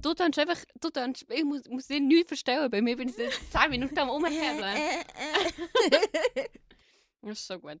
du tust einfach, du tust, ich muss, muss dir nichts verstellen, bei mir bin ich seit 10 Minuten am Umhebeln. das ist so gut.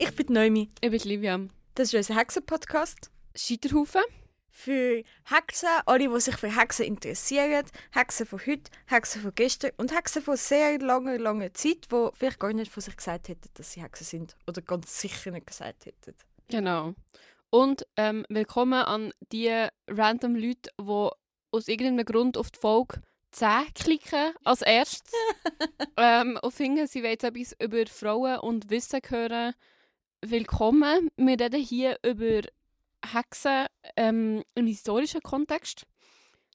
Ich bin Noemi. Ich bin Livia. Das ist unser Hexen-Podcast. Scheiterhaufen. Für Hexen, alle, die sich für Hexen interessieren. Hexen von heute, Hexen von gestern und Hexen von sehr langer, langer Zeit, die vielleicht gar nicht von sich gesagt hätten, dass sie Hexen sind. Oder ganz sicher nicht gesagt hätten. Genau. Und ähm, willkommen an die random Leute, die aus irgendeinem Grund auf die Folge 10 klicken als erstes. ähm, und finden, sie wollen etwas über Frauen und Wissen hören. Willkommen. Wir reden hier über Hexen ähm, im historischen Kontext.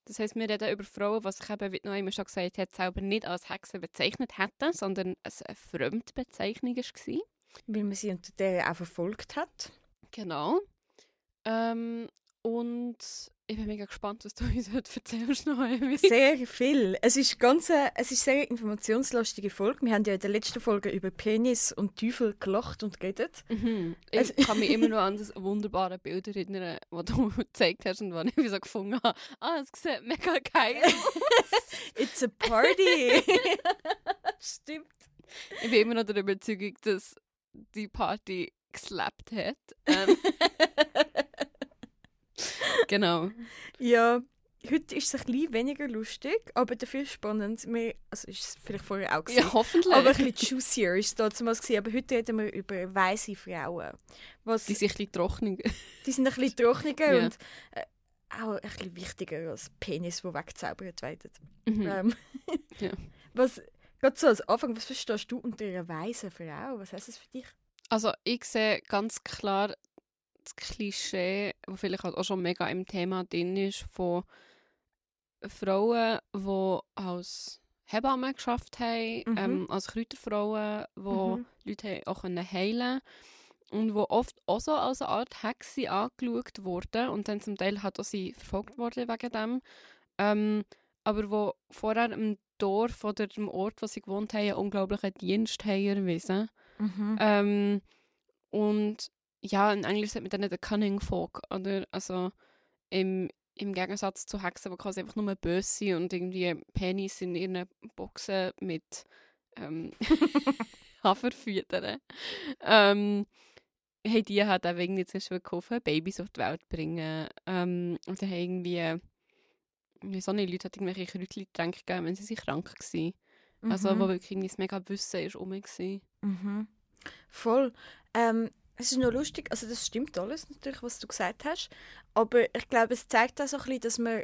Das heisst, wir reden über Frauen, was sich eben, wie noch immer schon gesagt hat, selber nicht als Hexen bezeichnet hätten, sondern es eine Fremdbezeichnung war. Weil man sie unter der auch verfolgt hat. Genau. Ähm, und ich bin mega gespannt, was du uns heute erzählst. Noch, sehr viel. Es ist ganz, äh, es ist sehr informationslastige Folge. Wir haben ja in der letzten Folge über Penis und Teufel gelacht und geredet. Mhm. Ich kann mich immer noch an das wunderbare Bild erinnern, das du gezeigt hast und was ich so gefunden habe. Ah, es sieht mega geil aus. It's a party. Stimmt. Ich bin immer noch der Überzeugung, dass die Party geslappt hat. Ähm, genau. Ja, heute ist es ein bisschen weniger lustig, aber dafür spannend. Wir, also ist es vielleicht vorher auch gewesen, Ja, hoffentlich. Aber ein bisschen juicier ist es damals gewesen. Aber heute reden wir über weiße Frauen. Was, die sind ein bisschen trockener. Die sind ein bisschen trockener ja. und äh, auch ein bisschen wichtiger als Penis, die weggezaubert werden. Mhm. Ähm, ja. Was, gerade so als Anfang, was verstehst du unter einer weißen Frau? Was heißt das für dich? Also ich sehe ganz klar das Klischee, das vielleicht halt auch schon mega im Thema drin ist, von Frauen, die als Hebammen geschafft haben, mhm. ähm, als Kräuterfrauen, die mhm. Leute auch heilen konnten und die oft auch so als eine Art Hexe angeschaut wurden und dann zum Teil hat auch sie verfolgt worden wegen dem. Ähm, aber wo vorher im Dorf oder im Ort, wo sie gewohnt haben, einen unglaublichen Dienst haben erwiesen. Mhm. Ähm, und ja, in Englisch sagt man dann der Cunning Folk, oder? Also im, im Gegensatz zu Hexen, die quasi einfach nur böse sind und irgendwie Penis in ihren Boxen mit ähm, Haferfüttern. ähm, haben die halt auch irgendwie zuerst gekauft, Babys auf die Welt bringen. Ähm, und sie haben irgendwie, wieso nicht, Leute hatten irgendwelche Kräutchen gegeben, wenn sie sich krank waren. Also, mhm. Also, wo wirklich das mega Wissen ist rum war. Mhm. Voll. Ähm, es ist noch lustig, also das stimmt alles natürlich, was du gesagt hast, aber ich glaube, es zeigt auch so ein bisschen, dass man,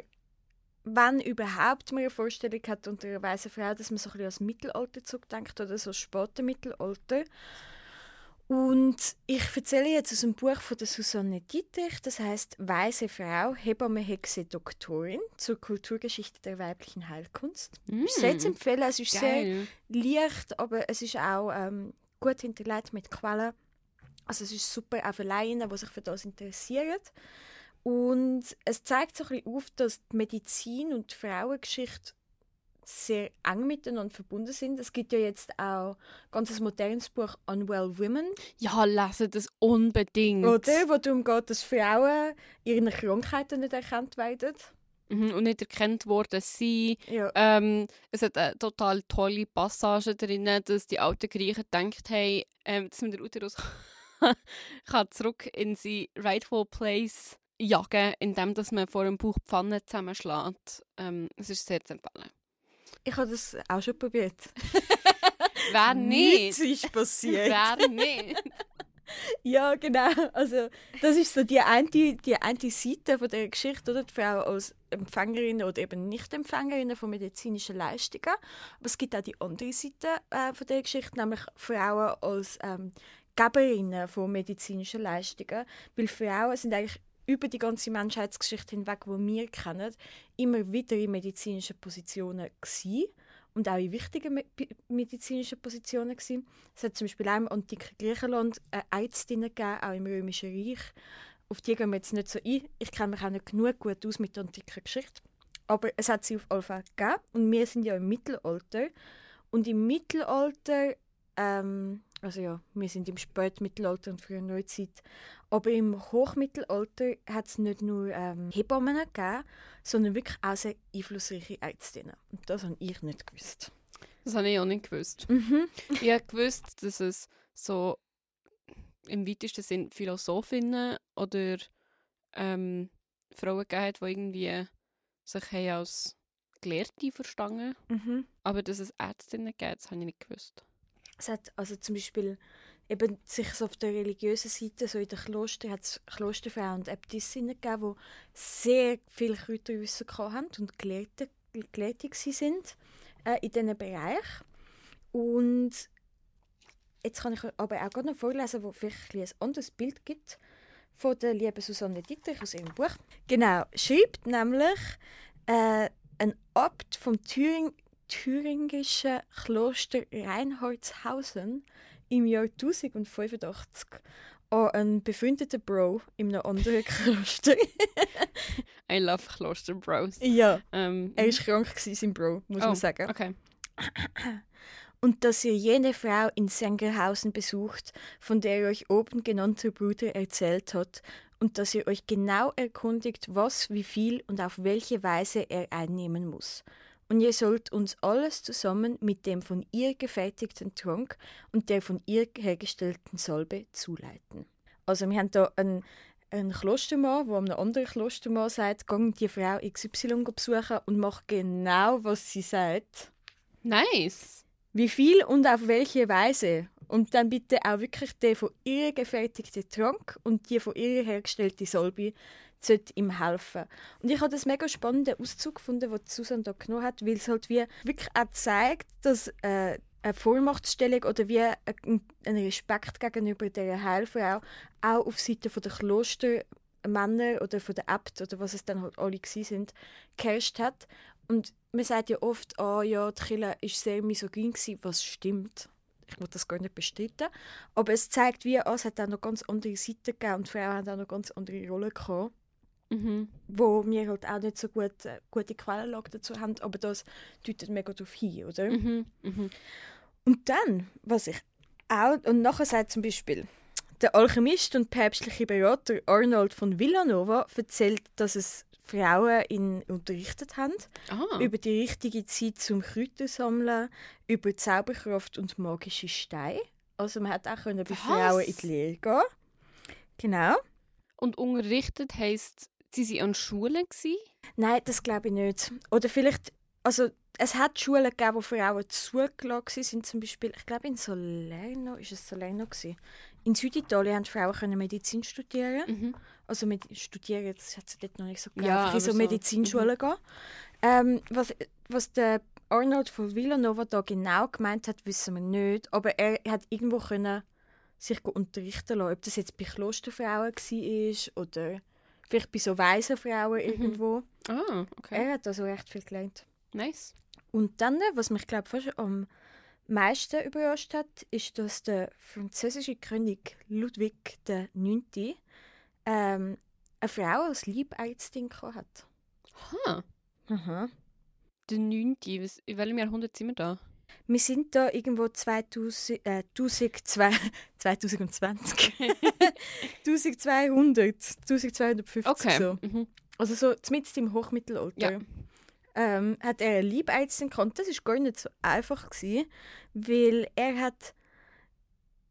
wenn überhaupt man eine Vorstellung hat unter einer weißen Frau, dass man so ein bisschen als Mittelalter zurückdenkt oder so späte Mittelalter. Und ich erzähle jetzt aus einem Buch von der Susanne Dietrich, das heißt Weiße Frau, Hebamme, Hexe, Doktorin zur Kulturgeschichte der weiblichen Heilkunst. Mm, ich sehr zu empfehlen, es ist geil. sehr leicht, aber es ist auch ähm, gut hinterlegt mit Quellen. Also es ist super auch für Laien, die sich für das interessieren. Und es zeigt so ein bisschen auf, dass die Medizin und die Frauengeschichte sehr eng miteinander verbunden sind. Es gibt ja jetzt auch ein ganz modernes Buch Unwell Women. Ja, lese das unbedingt. Oder? Wo darum geht, dass Frauen ihren Krankheiten nicht erkannt werden. Mhm, und nicht erkannt worden sind. Ja. Ähm, es hat eine total tolle Passage drin, dass die alten Griechen gedacht haben, ähm, dass man den Uterus kann zurück in seinen rightful place jagen, indem dass man vor dem Bauch Pfanne zusammenschlägt. Ähm, es ist sehr zu empfehlen. Ich habe das auch schon probiert. Wer nicht? Nichts ist passiert. Wer nicht? ja, genau. Also, das ist so die eine, die eine Seite von der Geschichte, oder? Die Frau als Empfängerin oder eben Nicht-Empfängerin von medizinischen Leistungen. Aber es gibt auch die andere Seite äh, von der Geschichte, nämlich Frauen als ähm, Geberinnen von medizinischen Leistungen. Weil Frauen sind eigentlich über die ganze Menschheitsgeschichte hinweg, die wir kennen, immer wieder in medizinischen Positionen gewesen und auch in wichtigen me medizinischen Positionen gewesen. Es hat zum Beispiel auch im antiken Griechenland eine Ärztin gegeben, auch im Römischen Reich. auf die gehen wir jetzt nicht so ein. Ich kenne mich auch nicht genug gut aus mit der antiken Geschichte. Aber es hat sie auf jeden Fall gegeben. Und wir sind ja im Mittelalter. Und im Mittelalter, ähm, also ja, wir sind im Spätmittelalter und früher Neuzeit. Aber im Hochmittelalter hat es nicht nur ähm, Hebammen gegeben, sondern wirklich auch sehr einflussreiche Ärztinnen. Und das habe ich nicht gewusst. Das habe ich auch nicht gewusst. Mhm. Ich habe gewusst, dass es so im weitesten Sinn Philosophinnen oder ähm, Frauen gegeben hat, die irgendwie sich als Gelehrte verstanden Mhm. Aber dass es Ärztinnen gibt, das habe ich nicht gewusst. Es hat also zum Beispiel eben sich so auf der religiösen Seite, so in den Klostern, hat Klosterfrauen und Äbtissinnen gegeben, die sehr viel Kräuterwissen hatten und Gelehrte, Gelehrte sind äh, in diesem Bereich. Und jetzt kann ich aber auch noch vorlesen, wo vielleicht ein, anderes Bild gibt von der lieben Susanne Dietrich aus ihrem Buch. Genau, schreibt nämlich äh, ein Abt vom Thüring, thüringischen Kloster Reinhardshausen im Jahr 1085 an einen befreundeten Bro in einem anderen Kloster. I love Kloster Bros. ja, Ähm, er war krank, gewesen, sein Bro, muss oh, man sagen. Okay. und dass ihr jene Frau in Sengerhausen besucht, von der euch oben genannter Bruder erzählt hat, und dass ihr euch genau erkundigt, was, wie viel und auf welche Weise er einnehmen muss. Und ihr sollt uns alles zusammen mit dem von ihr gefertigten Trank und der von ihr hergestellten Salbe zuleiten. Also wir haben da einen, einen Klostermann, der einem anderen Klostermann sagt, gang die Frau XY besuchen und mach genau, was sie sagt Nice. wie viel und auf welche Weise. Und dann bitte auch wirklich der von ihr gefertigte Trank und die von ihr hergestellte Salbe sollte ihm helfen. Und ich habe das mega spannenden Auszug gefunden, den Susan da genommen hat, weil es halt wie wirklich auch zeigt, dass äh, eine Vormachtstellung oder wie ein, ein Respekt gegenüber der Heilfrau auch auf Seite der Klostermänner oder von der Abt oder was es dann halt alle sind, geherrscht hat. Und man sagt ja oft, ah ja, die Kirche war sehr misogyn, was stimmt. Ich will das gar nicht bestreiten. Aber es zeigt, wie ah, es hat auch noch ganz andere Seiten gegeben und Frauen haben auch noch ganz andere Rollen gehabt, Mhm. wo wir halt auch nicht so gut, äh, gute Quellenlage dazu haben. Aber das deutet mega darauf hin, oder? Mhm. Mhm. Und dann, was ich auch, und nachher sagt zum Beispiel, der Alchemist und päpstliche Berater Arnold von Villanova erzählt, dass es Frauen ihn unterrichtet haben Ah. über die richtige Zeit zum Kräutersammeln, über Zauberkraft und magische Steine. Also man hat auch können bei Was? Frauen in die Lehre gehen. Genau. Und unterrichtet heisst, sie waren an Schulen? Gewesen? Nein, das glaube ich nicht. Oder vielleicht, also es hat Schulen gegeben, wo Frauen zugelassen sind, zum Beispiel, ich glaube in Salerno, ist es Salerno gewesen. In Süditalien haben Frauen können Medizin studieren. Mhm. Also mit studieren, das hat es dort noch nicht so gegeben. Ja, in so so, Medizinschulen gehen. Ähm, was, was der Arnold von Villanova da genau gemeint hat, wissen wir nicht. Aber er hat irgendwo können sich unterrichten lassen, ob das jetzt bei Klosterfrauen war oder vielleicht bei so Waisenfrauen irgendwo. Ah, okay. Er hat also recht viel gelernt. Nice. Und dann, was mich glaube fast am meisten überrascht hat, ist, dass der französische König Ludwig IX. Ähm, eine Frau als Liebärztin gehabt hat. Ha. Aha. Der 9. Was, in welchem Jahrhundert sind wir da? Wir sind da irgendwo 2000, äh, 1002, 2020. 1200, 1250 Okay. so. Mhm. Also so zumindest im Hochmittelalter. Ja. Ähm, hat er eine Liebärztin gehabt. Das war gar nicht so einfach, gewesen, weil er hat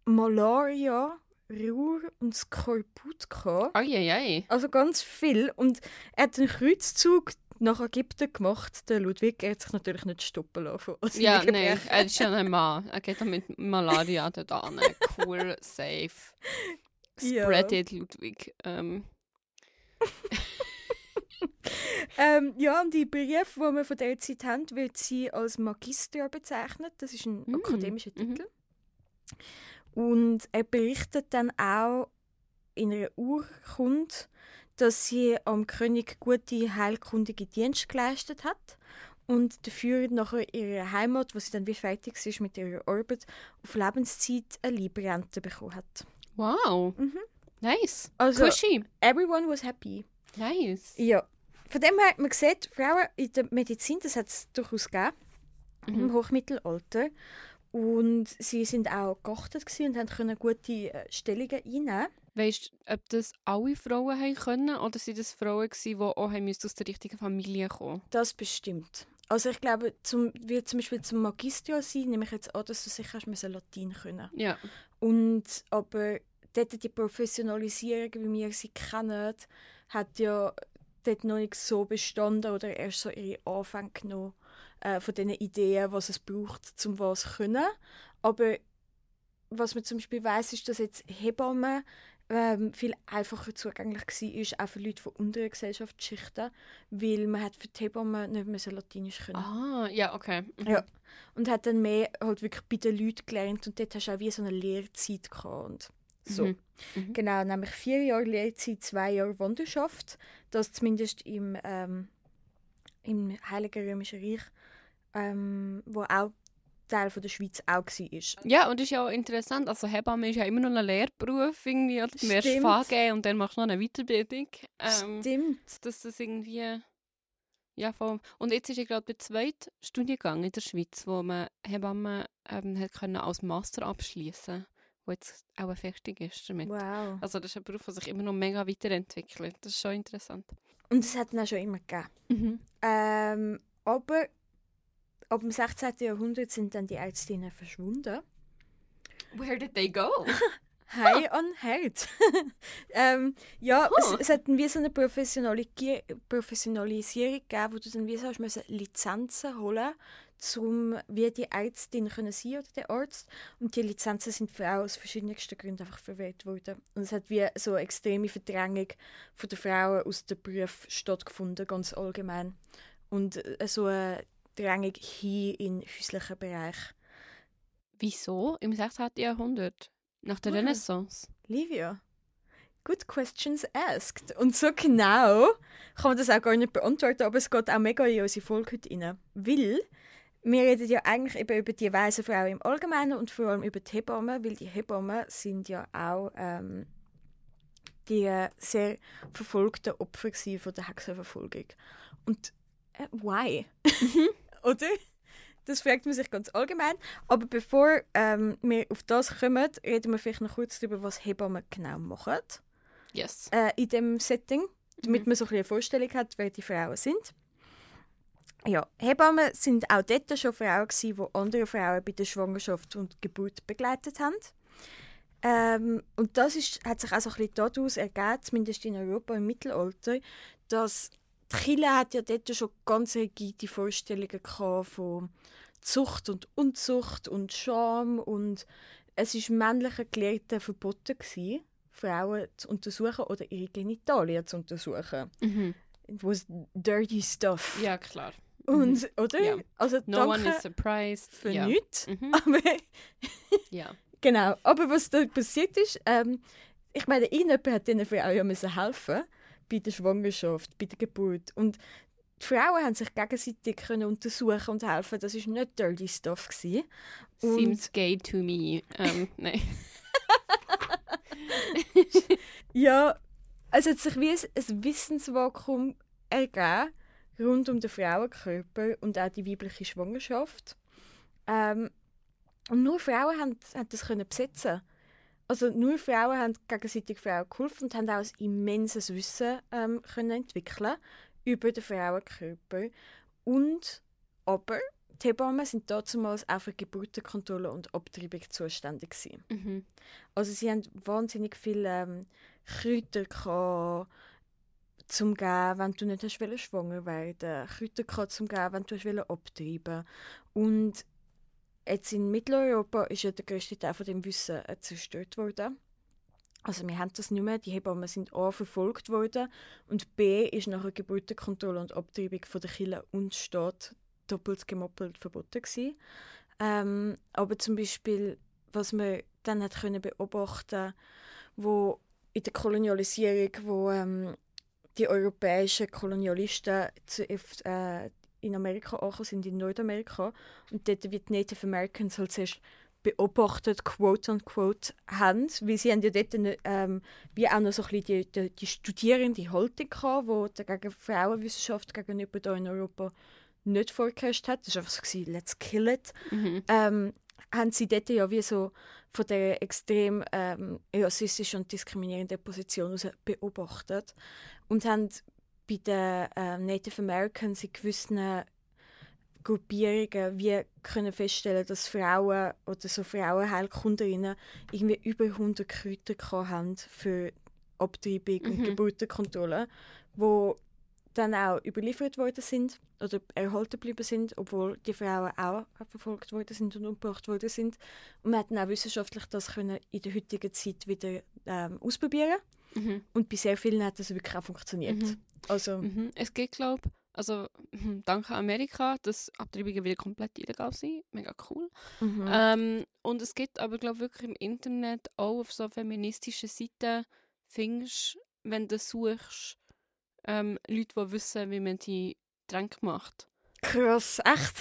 Malaria, Ruhr und Skorbut gehabt. Eieiei. Also ganz viel. Und er hat einen Kreuzzug nach Ägypten gemacht, der Ludwig. Hat sich natürlich nicht stoppen lassen. Ja, nein, er ist ja ein Mann. Er geht dann mit Malaria dort an. Cool, safe. Ja. Spread it, Ludwig. Ähm, Ähm, ja, und die Briefe, die wir von dieser Zeit haben, wird sie als Magister bezeichnet. Das ist ein Mm, akademischer mhm. Titel. Und er berichtet dann auch in einer Urkunde, dass sie am König gute heilkundige Dienste geleistet hat und dafür nachher ihre Heimat, wo sie dann wie fertig ist mit ihrer Arbeit, auf Lebenszeit eine Liebrente bekommen hat. wow. Mhm. Nice. Also, Cushy. everyone was happy. Nice. Ja. Von dem her, man sieht, Frauen in der Medizin, das hat es durchaus gegeben, im Mhm. Hochmittelalter. Und sie sind auch geachtet und haben können gute äh, Stellungen einnehmen. Weißt du, ob das alle Frauen haben können oder sind das Frauen gewesen, die auch haben aus der richtigen Familie kommen? Das bestimmt. Also ich glaube, zum, wie zum Beispiel zum Magister sein, nehme ich jetzt an, dass du sicher hast Latein können. Ja. Und aber dort die Professionalisierung, wie wir sie kennen, hat ja dort noch nicht so bestanden oder erst so ihre Anfänge genommen äh, von diesen Ideen, was es braucht, zum was zu können. Aber was man zum Beispiel weiß, ist, dass jetzt Hebammen ähm, viel einfacher zugänglich war, auch für Leute von unteren Gesellschaftsschichten, weil man hat für die Hebammen nicht mehr so Latinisch können. Ah, ja, okay. Mhm. Ja. Und hat dann mehr halt wirklich bei den Leuten gelernt und dort hast du auch wie so eine Lehrzeit gehabt. So. Mhm. Mhm. Genau, nämlich vier Jahre Lehrzeit, zwei Jahre Wanderschaft. Das zumindest im, ähm, im Heiligen Römischen Reich, ähm, wo auch Teil von der Schweiz auch war. Ja, und das ist ja auch interessant. Also Hebamme ist ja immer noch ein Lehrberuf irgendwie. Oder? Du Stimmt. FAG und dann machst du noch eine Weiterbildung. Ähm, Stimmt. dass das irgendwie... Ja, voll. Und jetzt ist ja gerade der zweite Studiengang in der Schweiz, wo man Hebammen ähm, hat können als Master abschließen wo jetzt auch fertig ist damit. Wow. Also das ist ein Beruf, der sich immer noch mega weiterentwickelt. Das ist schon interessant. Und es hat ihn auch schon immer gegeben. Ähm, aber ab dem 16. Jahrhundert sind dann die Ärztinnen verschwunden. Where did they go? Hi on Herd. ähm, ja, Huh. es, es hat wie so eine Professionaligi- Professionalisierung gegeben, wo du dann wie so hast müssen Lizenzen holen um wie die Ärztin können sein oder der Arzt. Und die Lizenzen sind für auch aus verschiedensten Gründen einfach verwehrt worden. Und es hat wie so eine extreme Verdrängung von der Frauen aus dem Beruf stattgefunden, ganz allgemein. Und so eine Drängung hin in häuslichen Bereich. Wieso? Im 16. Jahrhundert? Nach der Wow. Renaissance? Livia, good questions asked. Und so genau kann man das auch gar nicht beantworten, aber es geht auch mega in unsere Folge heute rein. Weil wir reden ja eigentlich eben über die weisen Frauen im Allgemeinen und vor allem über die Hebammen, weil die Hebammen sind ja auch ähm, die äh, sehr verfolgten Opfer von der Hexenverfolgung. Und äh, why? Oder? Das fragt man sich ganz allgemein. Aber bevor ähm, wir auf das kommen, reden wir vielleicht noch kurz darüber, was Hebammen genau machen Yes. äh, in dem Setting, damit Mhm. man so ein eine Vorstellung hat, wer die Frauen sind. Ja, Hebammen sind auch dort schon Frauen gewesen, die andere Frauen bei der Schwangerschaft und Geburt begleitet haben. Ähm, und das ist, hat sich auch so ein bisschen daraus ergeben, zumindest in Europa im Mittelalter, dass die Kirche hat ja dort schon ganz rigide Vorstellungen von Zucht und Unzucht und Scham und es ist männlichen Gelehrten verboten gewesen, Frauen zu untersuchen oder ihre Genitalien zu untersuchen. Mhm. It was dirty stuff. Ja, klar. Und, oder? Ja. Also No one danke is surprised. für ja. nichts. Mhm. Aber ja. Genau, aber was da passiert ist, ähm, ich meine, irgendjemand hat diesen Frauen ja müssen helfen bei der Schwangerschaft, bei der Geburt. Und die Frauen haben sich gegenseitig können untersuchen und helfen. Das war nicht dirty stuff. Gewesen. Und- Seems gay to me. Ähm, nein. Ja, es hat sich wie ein, ein Wissensvakuum ergeben rund um den Frauenkörper und auch die weibliche Schwangerschaft. Ähm, und nur Frauen haben, haben das können besetzen. Also nur Frauen haben gegenseitig Frauen geholfen und haben auch ein immenses Wissen ähm, können entwickeln über den Frauenkörper. Und aber die Hebammen sind damals auch für Geburtenkontrolle und Abtreibung zuständig gewesen. Mhm. Also sie haben wahnsinnig viele ähm, Kräuter gehabt, zum geben, wenn du nicht hast schwanger werden. Kräuter gehabt, zum geben, wenn du hast abtreiben. Und jetzt in Mitteleuropa ist ja der grösste Teil von dem Wissen äh, zerstört worden. Also wir haben das nicht mehr. Die Hebammen sind A verfolgt worden und B ist nachher Geburtenkontrolle und Abtreibung von der Kirche und Staat doppelt gemoppelt verboten gewesen. Ähm, aber zum Beispiel, was man dann hat können beobachten, wo in der Kolonialisierung, wo ähm, die europäischen Kolonialisten zuerst äh, in Amerika angekommen sind, in Nordamerika, und dort wie die Native Americans halt zuerst beobachtet, quote unquote, haben. Weil sie haben ja dort ähm, wie auch noch so ein bisschen die, die, die studierende Haltung gehabt, die gegen Frauenwissenschaft gegenüber hier in Europa nicht vorgeherrscht hat. Das war einfach so, let's kill it. Mhm. Ähm, haben sie dort ja wie so von der extrem ähm, rassistischen und diskriminierenden Position aus beobachtet und haben bei den äh, Native Americans in gewissen Gruppierungen wie können feststellen, dass Frauen oder so Frauenheilkunderinnen irgendwie über 100 Kräuter haben für Abtreibung und Mhm. Geburtenkontrolle, wo dann auch überliefert worden sind oder erhalten geblieben sind, obwohl die Frauen auch verfolgt worden sind und umgebracht worden sind. Und man hat dann auch wissenschaftlich das können in der heutigen Zeit wieder ähm, ausprobieren Mhm. und bei sehr vielen hat das wirklich auch funktioniert. Mhm. Also Mhm. Es geht, glaube also mhm, danke Amerika, dass Abtreibungen wieder komplett illegal sind. Mega cool. mhm. Ähm, und es gibt aber, glaube wirklich im Internet auch auf so feministischen Seiten findest, wenn du suchst, ähm, Leute, die wissen, wie man die Tränke macht. krass, echt?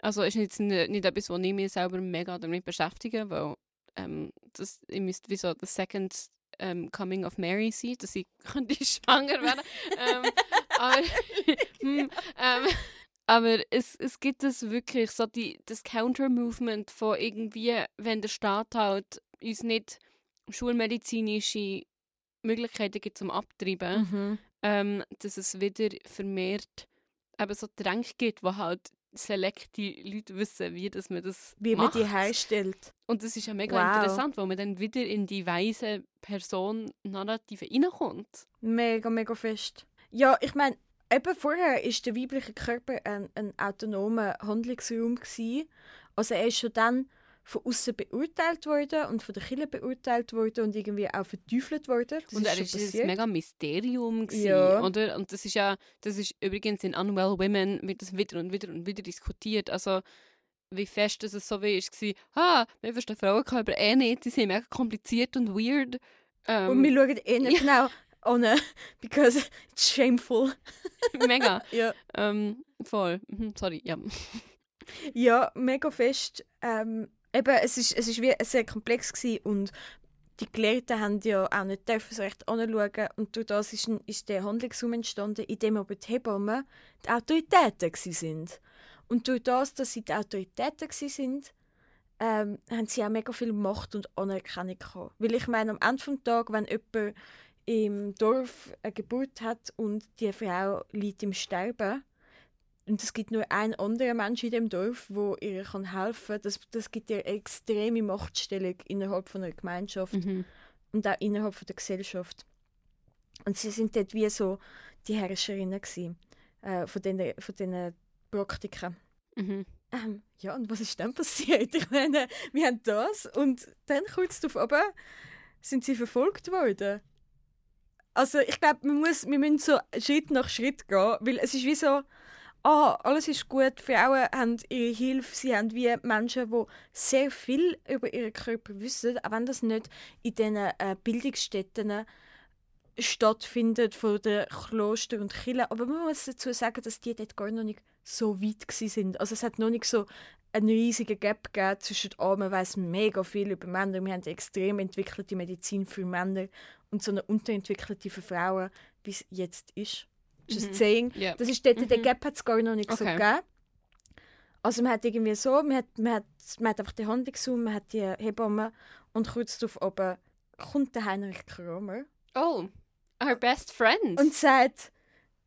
Also ist jetzt nicht, nicht etwas, wo ich mich selber mega damit beschäftige, weil ähm, das, ich müsste wie so the second ähm, Coming of Mary sein, dass ich könnte schwanger werden. ähm, aber hm, ähm, aber es, es gibt es wirklich so die, das Counter-Movement von irgendwie, wenn der Staat halt uns nicht schulmedizinische Möglichkeiten gibt zum Abtreiben, Mhm. ähm, dass es wieder vermehrt eben so Tränke gibt, wo halt selekte Leute wissen, wie dass man das Wie man macht. die herstellt. Und das ist ja mega Wow. interessant, weil man dann wieder in die weise Person-Narrative reinkommt. Mega, mega fest. Ja, ich meine, eben vorher ist der weibliche Körper ein, ein autonomer Handlungsraum gewesen. Also er ist schon dann von außen beurteilt worden und von der Kirche beurteilt worden und irgendwie auch verteufelt worden. Das und er schon ist ein passiert. mega Mysterium gewesen, Ja. oder? Und das ist ja, das ist übrigens in Unwell Women wird das wieder und wieder und wieder diskutiert. Also wie fest dass es so wie ist war, ah, wir verstehen Frauenkörper eh nicht, die sind mega kompliziert und weird. Ähm, Und wir schauen eh nicht genau an, because it's shameful. mega. Ja, Ähm, voll. Mhm, Sorry, ja. ja mega fest. Ähm, eben, es ist, es ist wie sehr komplex gewesen und die Gelehrten haben ja auch nicht dürfen so recht anschauen und durch das ist, ist der Handlungsraum entstanden, in dem aber die Hebammen die Autoritäten sind. Und durch das, dass sie die Autoritäten sind, ähm, haben sie auch mega viel Macht und Anerkennung gehabt. Weil ich meine, am Ende des Tages, wenn jemand im Dorf eine Geburt hat und die Frau liegt im Sterben, und es gibt nur einen anderen Mensch in dem Dorf, wo ihr kann helfen kann. Das, das gibt ihr extreme Machtstellung innerhalb von einer Gemeinschaft Mhm. und auch innerhalb von der Gesellschaft. Und sie sind dort wie so die Herrscherinnen gewesen, äh, von diesen von diesen Praktiken. Mhm. Ähm, ja, und was ist dann passiert? Ich meine, wir haben das und dann kurz darauf oben sind sie verfolgt worden. Also ich glaube, wir, muss, wir müssen so Schritt nach Schritt gehen, weil es ist wie so, ah, alles ist gut, Frauen haben ihre Hilfe, sie haben wie Menschen, die sehr viel über ihren Körper wissen, auch wenn das nicht in diesen äh, Bildungsstätten stattfindet von den Kloster und Kirchen. Aber man muss dazu sagen, dass die dort gar noch nicht so weit sind. Also es hat noch nicht so einen riesigen Gap gegeben zwischen ah, man weiß mega viel über Männer, wir haben extrem entwickelte Medizin für Männer und so eine unterentwickelte für Frauen, wie es jetzt ist. Just Mhm. saying. Ja. Das ist dort, der Mhm. Gap hat es gar noch nicht so Okay. gegeben. Also man hat irgendwie so, man hat, man hat, man hat einfach die Handlungsraum, man hat die Hebamme und kurz darauf oben kommt der Heinrich Kramer Oh, our best friend. und sagt,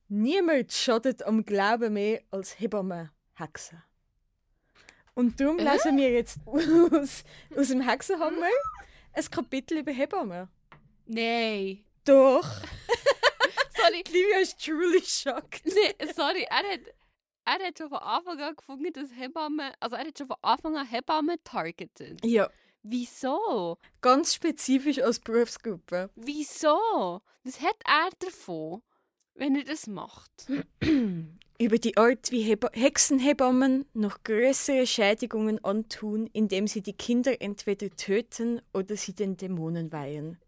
niemand schadet am Glauben mehr als Hebamme Hexen. Und darum Äh? lesen wir jetzt aus, aus dem Hexenhammer ein Kapitel über Hebammen. Nein. Doch, Sorry. Livia ist truly shocked. Nee, sorry, er hat, er hat schon von Anfang an gefunden, dass Hebammen, also er hat schon von Anfang an Hebammen targeted. Ja, Wieso? ganz spezifisch als Berufsgruppe. Wieso? Was hat er davon, wenn er das macht? über die Art, wie Heba Hexenhebammen noch größere Schädigungen antun, indem sie die Kinder entweder töten oder sie den Dämonen weihen.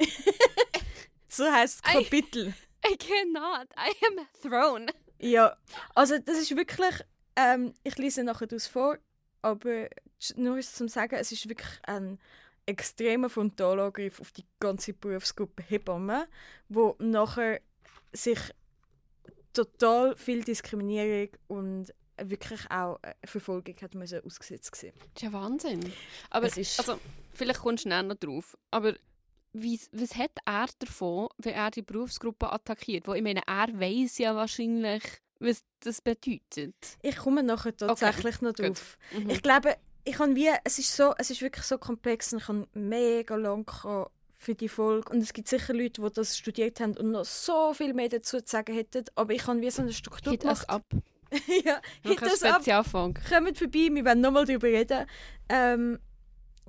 so heißt. Kapitel. I cannot. I am thrown. Ja, also das ist wirklich, ähm, ich lese nachher das vor. aber nur zum Sagen, es ist wirklich ein extremer Frontalangriff auf die ganze Berufsgruppe Hebammen, wo nachher sich total viel Diskriminierung und wirklich auch Verfolgung hat müssen ausgesetzt gesehen. Das ist ja Wahnsinn. Aber ist also, vielleicht kommst du näher noch drauf. Aber wie, was hat er davon, wenn er die Berufsgruppe attackiert? Wo ich meine, er weiß ja wahrscheinlich, was das bedeutet. Ich komme nachher tatsächlich okay, noch drauf. Mhm. Ich glaube, ich kann wie, es ist so, es ist wirklich so komplex und ich kann mega lang für die Folge und es gibt sicher Leute, die das studiert haben und noch so viel mehr dazu zu sagen hätten, aber ich habe wie so eine Struktur Hit gemacht. ab. ja, hit das ab. Kommt vorbei, wir werden nochmal darüber reden. Ähm,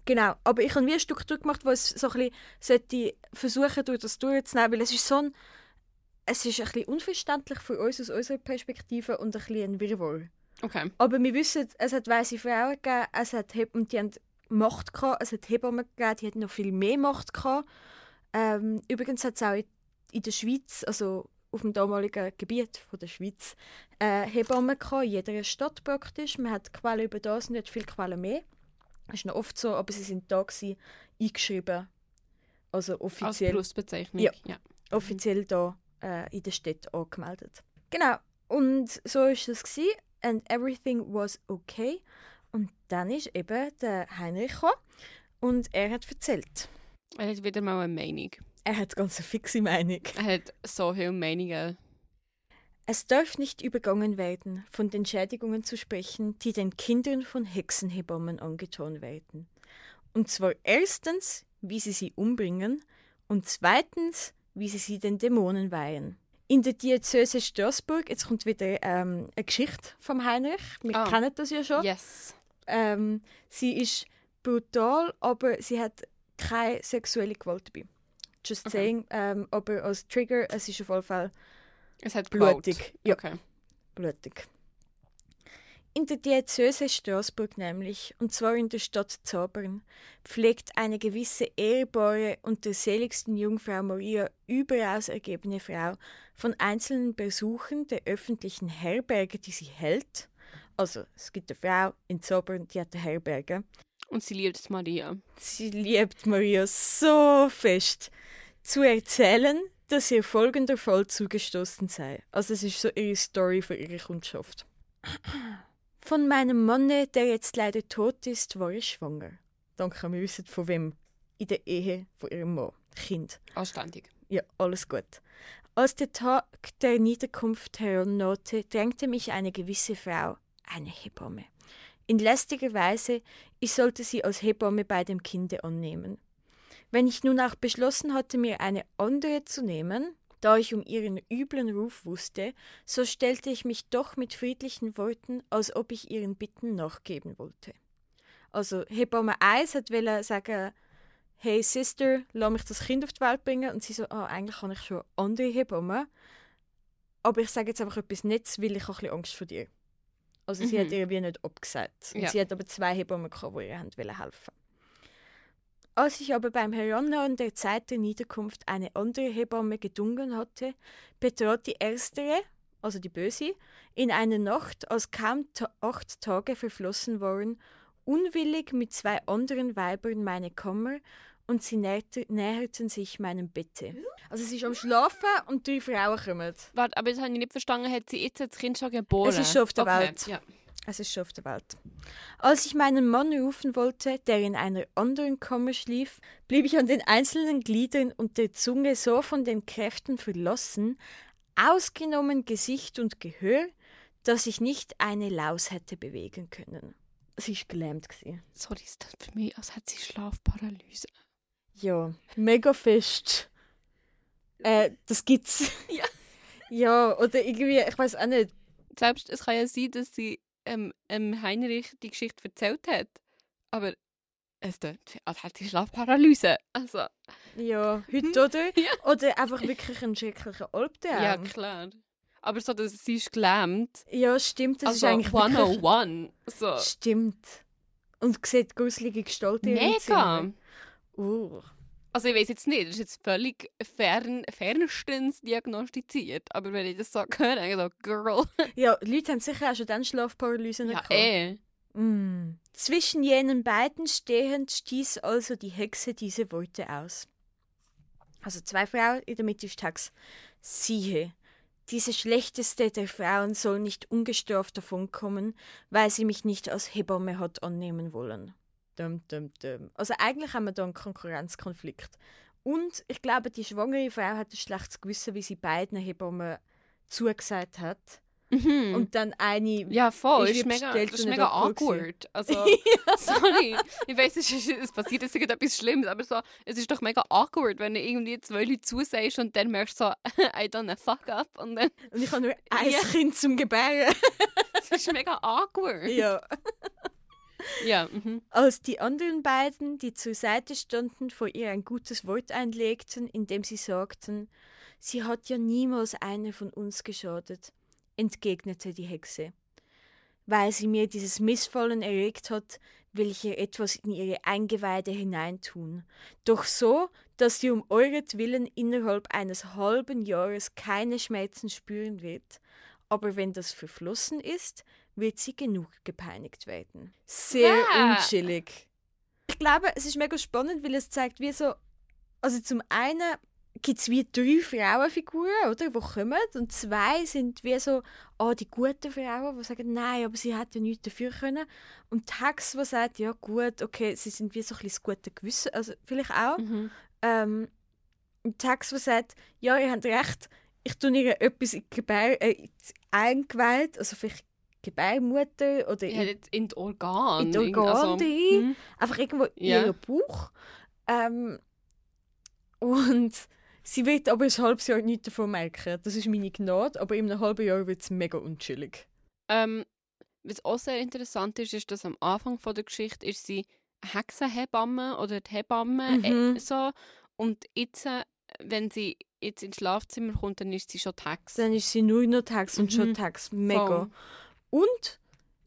genau, aber ich habe wie eine Struktur gemacht, wo es so ein bisschen versuchen, durch das durchzunehmen, weil es ist so ein, es ist ein bisschen unverständlich für uns aus unserer Perspektive und ein bisschen ein Wirrwarr. Okay. Aber wir wissen, es hat weiße Frauen gegeben, es hat Heb und die haben Macht gehabt, es hat Hebammen gegeben, die hatten noch viel mehr Macht gehabt. Ähm, übrigens hat es auch in der Schweiz, also auf dem damaligen Gebiet von der Schweiz, äh, Hebammen gehabt, in jeder Stadt praktisch. Man hat Quellen über das, nicht viel Quellen mehr. Das ist noch oft so, aber sie sind da gewesen, eingeschrieben. Also Als offiziell, Berufsbezeichnung. Ja. ja. offiziell da äh, in der Stadt angemeldet. Genau. Und so ist es gewesen. And everything was okay. Und dann ist eben der Heinrich gekommen und er hat erzählt. Er hat wieder mal eine Meinung. Er hat ganz eine fixe Meinung. Er hat so viele Meinungen. Es darf nicht übergangen werden, von den Schädigungen zu sprechen, die den Kindern von Hexenhebammen angetan werden. Und zwar erstens, wie sie sie umbringen und zweitens, wie sie sie den Dämonen weihen. In der Diözese Straßburg, jetzt kommt wieder ähm, eine Geschichte vom Heinrich, wir Ah. kennen das ja schon. Yes. Ähm, sie ist brutal, aber sie hat keine sexuelle Gewalt dabei. Just Okay. saying, ähm, aber als Trigger, es ist auf jeden Fall Es hat blutig. Ja, Okay. blutig. In der Diözese Straßburg nämlich, und zwar in der Stadt Zabern, pflegt eine gewisse ehrbare und der seligsten Jungfrau Maria überaus ergebene Frau von einzelnen Besuchen der öffentlichen Herberge, die sie hält. Also, es gibt eine Frau in Zabern, die hat eine Herberge. Und sie liebt Maria. Sie liebt Maria so fest, zu erzählen, dass ihr folgender Fall zugestoßen sei. Also es ist so ihre Story für ihre Kundschaft. Von meinem Manne, der jetzt leider tot ist, war ich schwanger. Danke, wir wissen von wem. In der Ehe von ihrem Mann. Kind. Anständig. Ja, alles gut. Als der Tag der Niederkunft herannahte, drängte mich eine gewisse Frau, eine Hebamme. In lästiger Weise, ich sollte sie als Hebamme bei dem Kinde annehmen. Wenn ich nun auch beschlossen hatte, mir eine andere zu nehmen, da ich um ihren üblen Ruf wusste, so stellte ich mich doch mit friedlichen Worten, als ob ich ihren Bitten nachgeben wollte. Also Hebamme 1 hat wollte sagen, hey Sister, lass mich das Kind auf die Welt bringen. Und sie so, ah, eigentlich habe ich schon andere Hebammen. Aber ich sage jetzt einfach etwas Nettes, weil ich habe ein bisschen Angst vor dir. Also sie Mhm. hat ihr wie nicht abgesagt. Und Ja. sie hat aber zwei Hebammen gehabt, die ihr haben helfen. Als ich aber beim Herannahen der Zeit der Niederkunft eine andere Hebamme gedungen hatte, betrat die erstere, also die Böse, in einer Nacht, als kaum acht Tage verflossen waren, unwillig mit zwei anderen Weibern meine Kammer und sie näherte, näherten sich meinem Bette. Also sie ist am Schlafen und drei Frauen kommen. Warte, aber das habe ich nicht verstanden. Hat sie jetzt das Kind schon geboren? Es ist schon auf der okay. Welt. Ja. Es ist schon auf der Welt. Als ich meinen Mann rufen wollte, der in einer anderen Kammer schlief, blieb ich an den einzelnen Gliedern und der Zunge so von den Kräften verlassen, ausgenommen Gesicht und Gehör, dass ich nicht eine Laus hätte bewegen können. Sie ist gelähmt. Gewesen. Sorry, ist das für mich, als hätte sie Schlafparalyse. Ja, mega fest. Äh, das gibt's. Ja. ja, oder irgendwie, ich weiß auch nicht. Selbst es kann ja sein, dass sie ähm, ähm, Heinrich die Geschichte erzählt hat. Aber es tut, als hätte sie Schlafparalyse. Also, Ja, heute, oder? Ja. Oder einfach wirklich ein schrecklicher Albtraum. ja, klar. Aber so, dass sie ist gelähmt. Ja, stimmt. Das also, ist eigentlich wirklich... 101. So. Stimmt. Und sieht gruselige Gestalt in ihrem Mega. Uh. Also ich weiß jetzt nicht, das ist jetzt völlig fern, fernstens diagnostiziert. Aber wenn ich das so höre, denke ich so, Girl. Ja, Leute haben sicher auch schon dann Schlafparalysen Ja, gehabt. eh. Mm. Zwischen jenen beiden stehend stieß also die Hexe diese Worte aus. Also zwei Frauen, in der Mitte ist Text. Siehe, diese schlechteste der Frauen soll nicht ungestraft davonkommen, weil sie mich nicht als Hebamme hat annehmen wollen. Dum, dum, dum. Also eigentlich haben wir da einen Konkurrenzkonflikt. Und ich glaube, die schwangere Frau hat ein schlechtes Gewissen, wie sie beiden Hebammen zugesagt hat. Mhm. Und dann eine. ja, voll. ist mega, das ist mega awkward. Also, sorry. Ich weiß, es, ist, es passiert jetzt etwas Schlimmes, aber so, es ist doch mega awkward, wenn du irgendwie zwei Leute zusagst und dann merkst du so, I done a fuck up. Und dann, Und ich habe nur ein Ja. Kind zum Gebären. es ist mega awkward. ja. Ja, mhm. Als die anderen beiden, die zur Seite standen, vor ihr ein gutes Wort einlegten, indem sie sagten, sie hat ja niemals einer von uns geschadet, entgegnete die Hexe. Weil sie mir dieses Missfallen erregt hat, will ich ihr etwas in ihre Eingeweide hineintun. Doch so, dass sie um euretwillen innerhalb eines halben Jahres keine Schmerzen spüren wird. Aber wenn das verflossen ist, wird sie genug gepeinigt werden. Sehr Bäh. unchillig. Ich glaube, es ist mega spannend, weil es zeigt, wie so. Also zum einen gibt es wie drei Frauenfiguren, oder, die kommen. Und zwei sind wie so, ah, die guten Frauen, die sagen, nein, aber sie hätte ja nichts dafür können. Und Tax, die sagt, ja gut, okay, sie sind wie so ein bisschen das gute Gewissen, also vielleicht auch. Mhm. Ähm, und Tax, die sagt, ja, ihr habt recht, ich tue ihr etwas in die Gebär, äh, Eingeweid, also vielleicht Gebärmutter oder Ja, in, in die Organe. in die Irgend- Organe also, rein. einfach irgendwo in Ja. ihren Bauch. Ähm, und sie wird aber ein halbes Jahr nichts davon merken. Das ist meine Gnade, aber in einem halben Jahr wird es mega unchillig. Ähm, was auch sehr interessant ist, ist, dass am Anfang von der Geschichte ist sie Hexenhebamme oder die Hebamme Mhm. äh, so und jetzt, äh, wenn sie jetzt ins Schlafzimmer kommt, dann ist sie schon Hexe. Dann ist sie nur noch tags und schon Mhm. tags. Mega. Voll. Und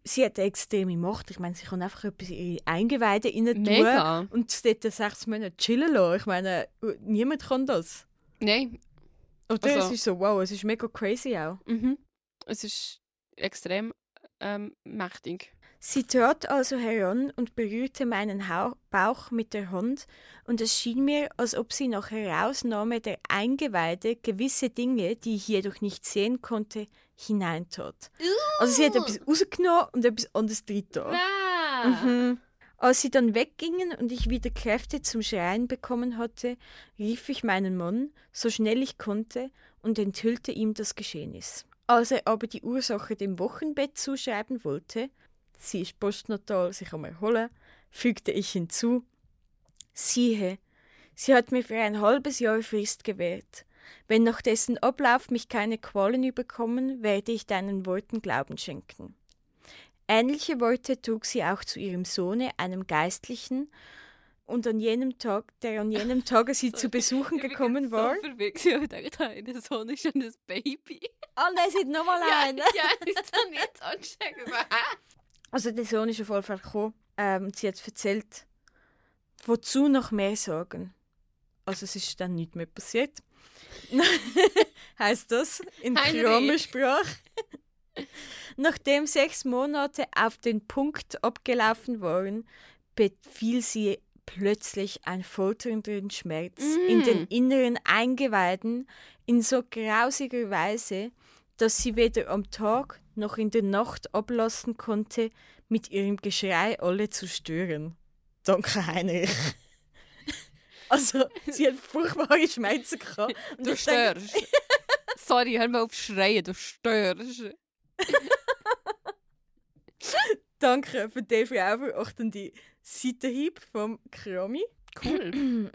sie hat eine extreme Macht. Ich meine, sie kann einfach etwas in ihre Eingeweide rein tun und dort sechs Monate chillen lassen. Ich meine, niemand kann das. Nein, Oder Also- es ist so, wow, es ist mega crazy auch. mhm. es ist extrem ähm, mächtig. Sie trat also heran und berührte meinen Bauch mit der Hand, und es schien mir, als ob sie nach Herausnahme der Eingeweide gewisse Dinge, die ich jedoch nicht sehen konnte, hineintat. Also sie hat etwas rausgenommen und etwas anderes drin. Mhm. Als sie dann weggingen und ich wieder Kräfte zum Schreien bekommen hatte, rief ich meinen Mann, so schnell ich konnte, und enthüllte ihm das Geschehnis. Als er aber die Ursache dem Wochenbett zuschreiben wollte, sie ist postnatal, sich am Erholen, fügte ich hinzu, siehe, sie hat mir für ein halbes Jahr Frist gewährt. Wenn nach dessen Ablauf mich keine Qualen überkommen, werde ich deinen Worten Glauben schenken. Ähnliche Worte trug sie auch zu ihrem Sohne, einem Geistlichen, und an jenem Tag, der an jenem Tage sie zu besuchen gekommen war. So verwirrt, ich dachte, der Sohn ist schon ein Baby. Oh nein, sie hat nochmal Ja, einen. ja, ist dann jetzt anstecken. Also der Sohn ist auf jeden Fall gekommen. Ähm, sie hat erzählt, wozu noch mehr sagen. Also es ist dann nicht mehr passiert. heißt das in Heinrich. Kramersprache. Nachdem sechs Monate auf den Punkt abgelaufen waren, befiel sie plötzlich ein folternder Schmerz in den Mm. inneren Eingeweiden in so grausiger Weise, dass sie weder am Tag noch in der Nacht ablassen konnte, mit ihrem Geschrei alle zu stören. Danke, Heinrich. Also, sie hat furchtbare Schmerzen gehabt. Und Du ich denke- störst. Sorry, hör mal auf schreien, du störst. Danke für den Frau verachtende Seitenhieb vom Krami. Cool. Mhm.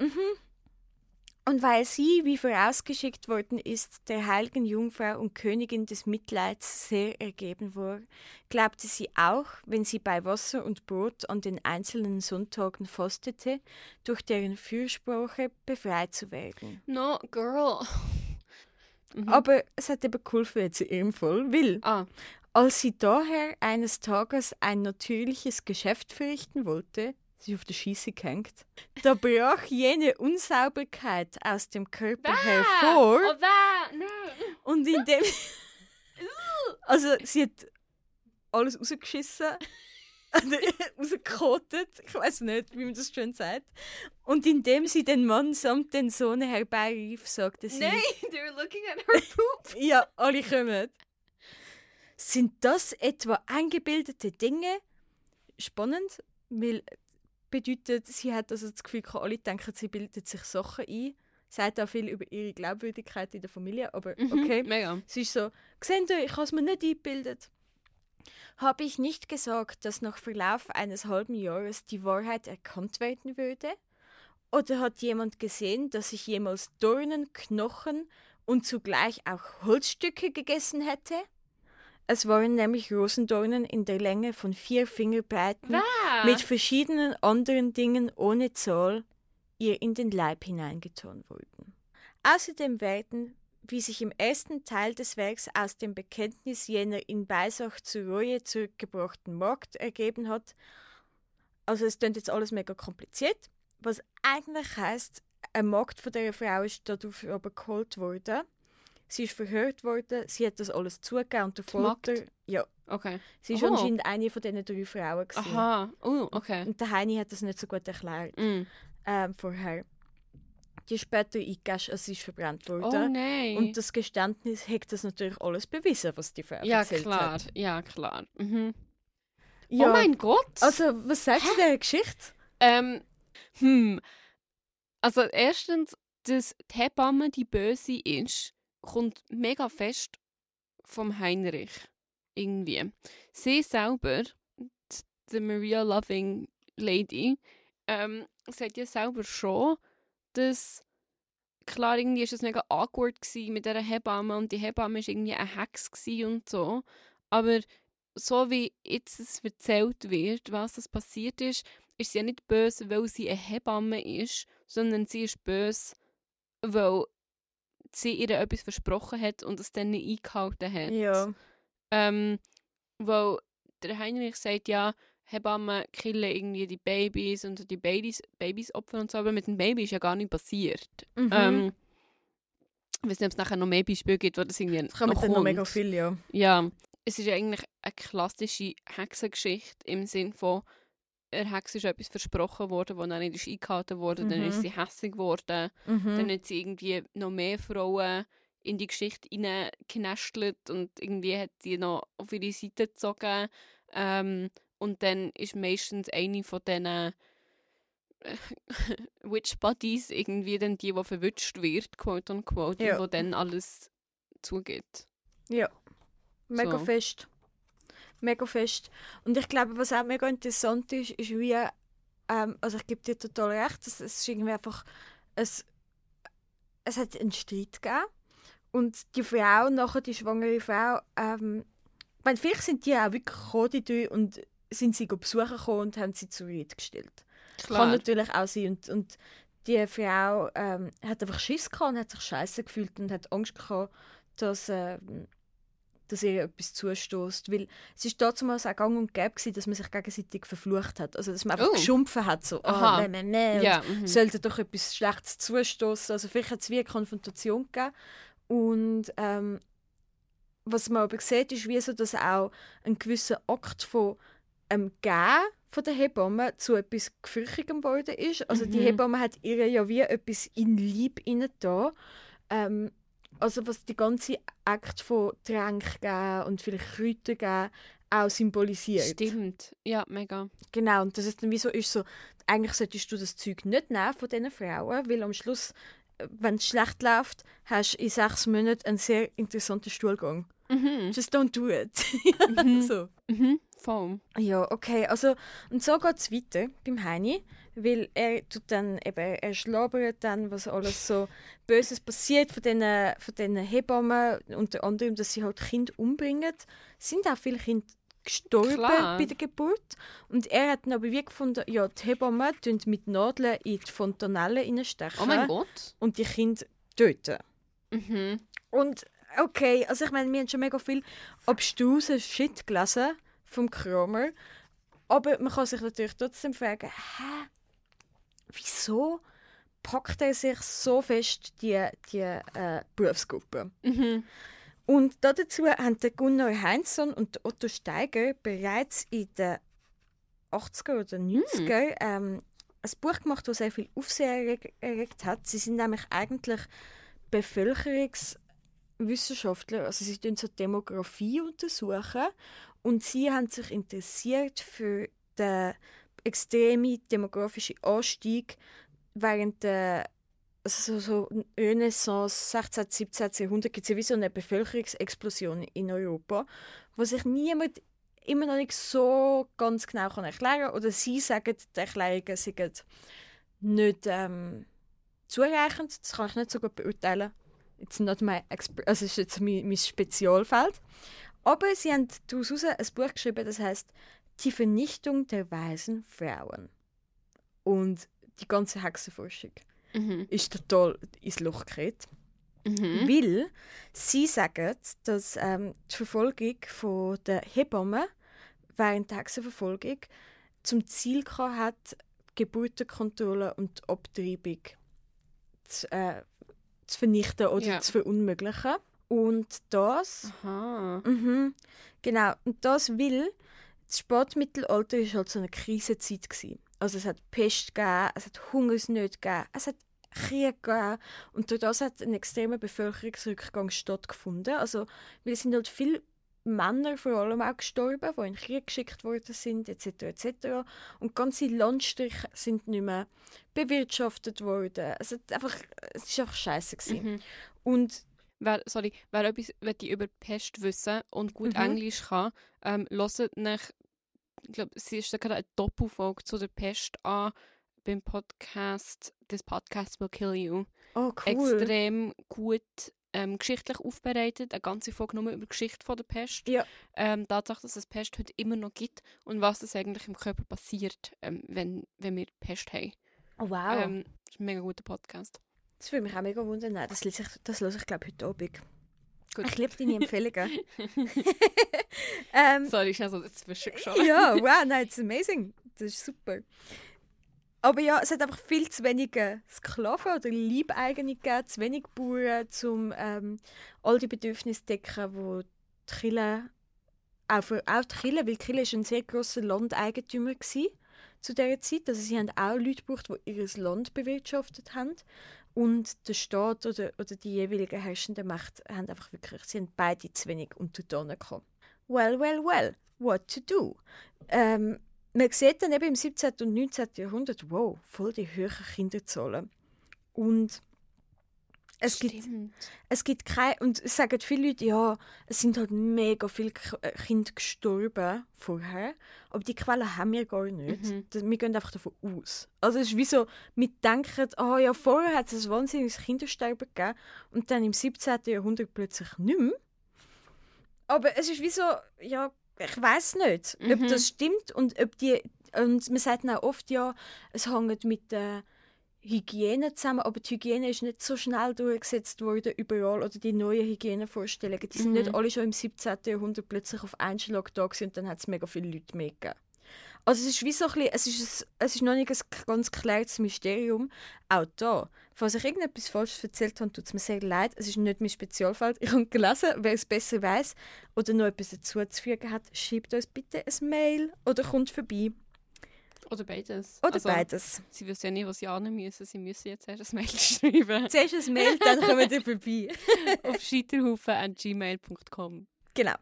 Und weil sie, wie vorausgeschickt worden ist, der heiligen Jungfrau und Königin des Mitleids sehr ergeben war, glaubte sie auch, wenn sie bei Wasser und Brot an den einzelnen Sonntagen fastete, durch deren Fürsprache befreit zu werden. No, girl. Mhm. Aber es hat eben geholfen jetzt ihrem Fall, weil Ah, Als sie daher eines Tages ein natürliches Geschäft verrichten wollte, sie ist auf der Schieße gehängt, da brach jene Unsauberkeit aus dem Körper hervor Oh, wer? No. und indem. also, sie hat alles rausgeschissen rausgekotet. Ich weiß nicht, wie man das schön sagt. Und indem sie den Mann samt den Sohn herbeirief, sagte sie: Nein, they're looking at her poop. Ja, alle kommen. Sind das etwa eingebildete Dinge? Spannend, weil bedeutet, sie hat also das Gefühl, alle denken, sie bildet sich Sachen ein. Sagt auch viel über ihre Glaubwürdigkeit in der Familie, aber Mhm, okay. Mega. Sie ist so, seht ihr, ich habe es mir nicht eingebildet. Habe ich nicht gesagt, dass nach Verlauf eines halben Jahres die Wahrheit erkannt werden würde? Oder hat jemand gesehen, dass ich jemals Dornen, Knochen und zugleich auch Holzstücke gegessen hätte? Es waren nämlich Rosendornen in der Länge von vier Fingerbreiten Ah. mit verschiedenen anderen Dingen ohne Zahl ihr in den Leib hineingetan wurden. Außerdem werden, wie sich im ersten Teil des Werks aus dem Bekenntnis jener in Beisach zur Reue zurückgebrachten Magd ergeben hat, also es klingt jetzt alles mega kompliziert, was eigentlich heißt, eine Magd von dieser Frau ist darauf aber geholt worden. Sie ist verhört worden, sie hat das alles zugegeben und der? Folter, ja, Okay. sie ist Oh. anscheinend eine von diesen drei Frauen gewesen. Aha. Oh, okay. Und der Heini hat das nicht so gut erklärt Mm. ähm, vorher. Die ist später eingegessen, also sie ist verbrannt Oh worden. nein. und das Geständnis hat das natürlich alles bewiesen, was die Frau ja, erzählt klar. hat. Ja, klar. Mhm. Ja, Oh mein Gott. also was sagst du dieser Geschichte? Ähm, hm. Also erstens, dass die Hebamme die Böse ist, kommt mega fest vom Heinrich. Irgendwie. Sie selber, die- Maria Loving Lady, ähm, sagt ja selber schon, dass klar, irgendwie ist es mega awkward gsi mit dieser Hebamme und die Hebamme ist irgendwie eine Hex und so. Aber so wie jetzt es erzählt wird, was das passiert ist, ist sie ja nicht böse, weil sie eine Hebamme ist, sondern sie ist böse, weil sie ihr etwas versprochen hat und es dann nicht eingehalten hat. Ja, Ähm, weil der Heinrich sagt ja, Hebammen killen irgendwie die Babys und die Babys, Babys opfern und so, aber mit dem Baby ist ja gar nicht passiert. mhm. Ähm, ich weiß nicht, ob es nachher noch mehr Beispiele gibt, wo das irgendwie es kommen noch noch mega viel, ja. Ja, es ist ja eigentlich eine klassische Hexengeschichte im Sinn von, der Hexe ist etwas versprochen worden, das dann nicht ist eingehalten wurde, dann ist Mhm. sie hässlich geworden, Mhm. dann hat sie irgendwie noch mehr Frauen in die Geschichte hineingeknestelt und irgendwie hat sie noch auf ihre Seite gezogen ähm, und dann ist meistens eine von diesen äh, Witch Buddies irgendwie dann die, die verwünscht wird, quote unquote, Ja. und wo dann alles zugeht. Ja, mega So. fest. Mega fest. Und ich glaube, was auch mega interessant ist, ist wie, ähm, also ich gebe dir total recht, es, es ist irgendwie einfach, es, es hat einen Streit gegeben und die Frau, nachher die schwangere Frau, ähm, meine, vielleicht sind die auch wirklich gekommen, die drei, und sind sie besuchen gekommen und haben sie zu Rede gestellt. Kann natürlich auch sein. Und, und die Frau ähm, hat einfach Schiss gehabt und hat sich scheiße gefühlt und hat Angst gehabt, dass, ähm, dass ihr etwas zustößt. Weil es ist damals auch gang und gäbe, gewesen, dass man sich gegenseitig verflucht hat. Also, dass man einfach Oh. geschumpfen hat. So, Aha. ah, nee, nee, nee. und Ja, mhm. sollte doch etwas Schlechtes zustoßen. Also vielleicht hat es wie eine Konfrontation gegeben. Und ähm, was man aber sieht, ist wie so, dass auch ein gewisser Akt von ähm, Gehen von der Hebamme zu etwas Gefürchtigem geworden ist. Also die Mhm. Hebamme hat ihr ja wie etwas in Lieb da. Ähm, also was die ganze Akt von Tränk geben und vielleicht Kräuter geben auch symbolisiert. Stimmt. Ja, mega. Genau, und das ist dann wie so, ist so, eigentlich solltest du das Zeug nicht nehmen von diesen Frauen, weil am Schluss, äh, wenn es schlecht läuft, hast du in sechs Monaten einen sehr interessanten Stuhlgang. Mhm. Just don't do it. Mhm. so. Mhm. Voll. Ja, okay, also, und so geht es weiter beim Heini, weil er tut dann eben, er schlabert dann, was alles so Böses passiert von diesen, von diesen Hebammen, unter anderem, dass sie halt Kinder umbringen. Es sind auch viele Kinder gestorben Klar. bei der Geburt. Und er hat dann aber wie gefunden, ja, die Hebammen tun mit Nadeln in die Fontanelle reinstechen Oh mein Gott. und die Kinder töten. Mhm. Und okay, also ich meine, wir haben schon mega viel abstrusen Shit gelesen vom Kramer, aber man kann sich natürlich trotzdem fragen, hä, wieso packt er sich so fest die, die äh, Berufsgruppe? Mhm. Und dazu haben der Gunnar Heinzson und Otto Steiger bereits in den 80er oder 90er ähm, ein Buch gemacht, das sehr viel Aufsehen erregt hat. Sie sind nämlich eigentlich Bevölkerungswissenschaftler, also sie tun so Demografie untersuchen und sie haben sich interessiert für den extremen demografischen Anstieg während der also so Renaissance 16. 17. Jahrhundert gibt es ja wie so eine Bevölkerungsexplosion in Europa, wo sich niemand immer noch nicht so ganz genau kann erklären kann. Oder sie sagen, die Erklärungen sind nicht ähm, zureichend. Das kann ich nicht so gut beurteilen. It's not my also es ist jetzt mein, mein Spezialfeld. Aber sie haben daraus ein Buch geschrieben, das heißt Die Vernichtung der weisen Frauen. Und die ganze Hexenforschung mhm. ist total ins Loch gerät. Mhm. Weil sie sagen, dass ähm, die Verfolgung von der Hebammen während der Hexenverfolgung zum Ziel hat, Geburtenkontrolle und Abtreibung zu, äh, zu vernichten oder ja. zu verunmöglichen. Und das, mhm, genau, und das will, das Spätmittelalter war halt so eine Krisenzeit. Gewesen. Also es hat Pest gegeben, es hat Hungersnöte gegeben, es hat Krieg gegeben. Und durch das hat ein extremer Bevölkerungsrückgang stattgefunden. Also, weil es sind halt viele Männer vor allem auch gestorben, die in den Krieg geschickt worden sind, etc. etc. Und ganze Landstriche sind nicht mehr bewirtschaftet worden. Also einfach, es war einfach scheiße. Mhm. Und wer, sorry, wer etwas die über Pest wissen und gut mhm. Englisch kann, ähm, hört nach, ich glaube, es ist gerade eine Doppelfolge zu der Pest an beim Podcast «This Podcast Will Kill You». Oh, cool. Extrem gut ähm, geschichtlich aufbereitet, eine ganze Folge nur über die Geschichte von der Pest. Ja. Ähm, Tatsache, dass es Pest heute immer noch gibt und was das eigentlich im Körper passiert, ähm, wenn, wenn wir Pest haben. Oh, wow. Ähm, das ist ein mega guter Podcast. Das würde mich auch mega wundern. Das, ich, das höre ich, glaube ich, heute Abend. Gut. Ich liebe deine Empfehlungen. ähm, Sorry, ich habe so dazwischen geschaut. ja, wow, nein, das ist amazing. Das ist super. Aber ja, es hat einfach viel zu wenige Sklaven oder Leibeigene gegeben, zu wenig Bauern, um ähm, all die Bedürfnisse zu decken, die die Kirche, auch, für, auch die Kirche, weil die Kirche ein sehr grosser Landeigentümer war zu dieser Zeit. Also sie haben auch Leute gebraucht, die ihr Land bewirtschaftet haben. Und der Staat oder, oder die jeweiligen herrschenden Mächte haben einfach wirklich, haben beide zu wenig Untertanen gehabt. Well, well, well, what to do? Ähm, man sieht dann eben im 17. und 19. Jahrhundert, wow, voll die hohen Kinderzahlen. Und es gibt, es gibt keine, und es sagen viele Leute, ja, es sind halt mega viele äh, Kinder gestorben vorher, aber die Quellen haben wir gar nicht. Mhm. Wir gehen einfach davon aus. Also es ist wie so, wir denken, oh ja, vorher hat es ein wahnsinniges Kindersterben gegeben und dann im 17. Jahrhundert plötzlich nicht mehr. Aber es ist wie so, ja, ich weiß nicht, mhm. ob das stimmt und ob die und man sagt auch oft ja, es hängt mit der Hygiene zusammen, aber die Hygiene ist nicht so schnell durchgesetzt worden überall oder die neuen Hygienevorstellungen, die sind nicht mhm. alle schon im 17. Jahrhundert plötzlich auf einen Schlag da und dann hat es mega viele Leute mehr gegeben. Also es ist wie so ein bisschen, es ist, ein, es ist noch nicht ein ganz klares Mysterium. Auch da, falls ich irgendetwas Falsches erzählt habe, tut es mir sehr leid. Es ist nicht mein Spezialfeld. Ich habe gelesen, wer es besser weiß oder noch etwas dazu zu fügen hat, schreibt uns bitte ein Mail oder kommt vorbei. Oder beides. Oder also, beides. Sie wissen ja nicht, was sie annehmen müssen. Sie müssen jetzt erst ein Mail schreiben. Zuerst ein Mail, dann kommen wir vorbei. Auf scheiterhaufen.gmail.com Genau.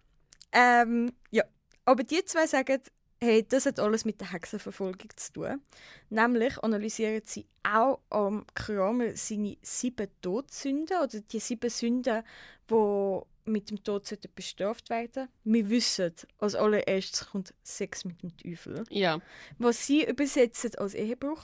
Ähm, ja. Aber die zwei sagen, hey, das hat alles mit der Hexenverfolgung zu tun. Nämlich analysieren sie auch am Kramer seine sieben Todsünden oder die sieben Sünden, die mit dem Tod bestraft werden Wir wissen, als allererstes kommt Sex mit dem Teufel. Ja. Was sie übersetzen als Ehebruch.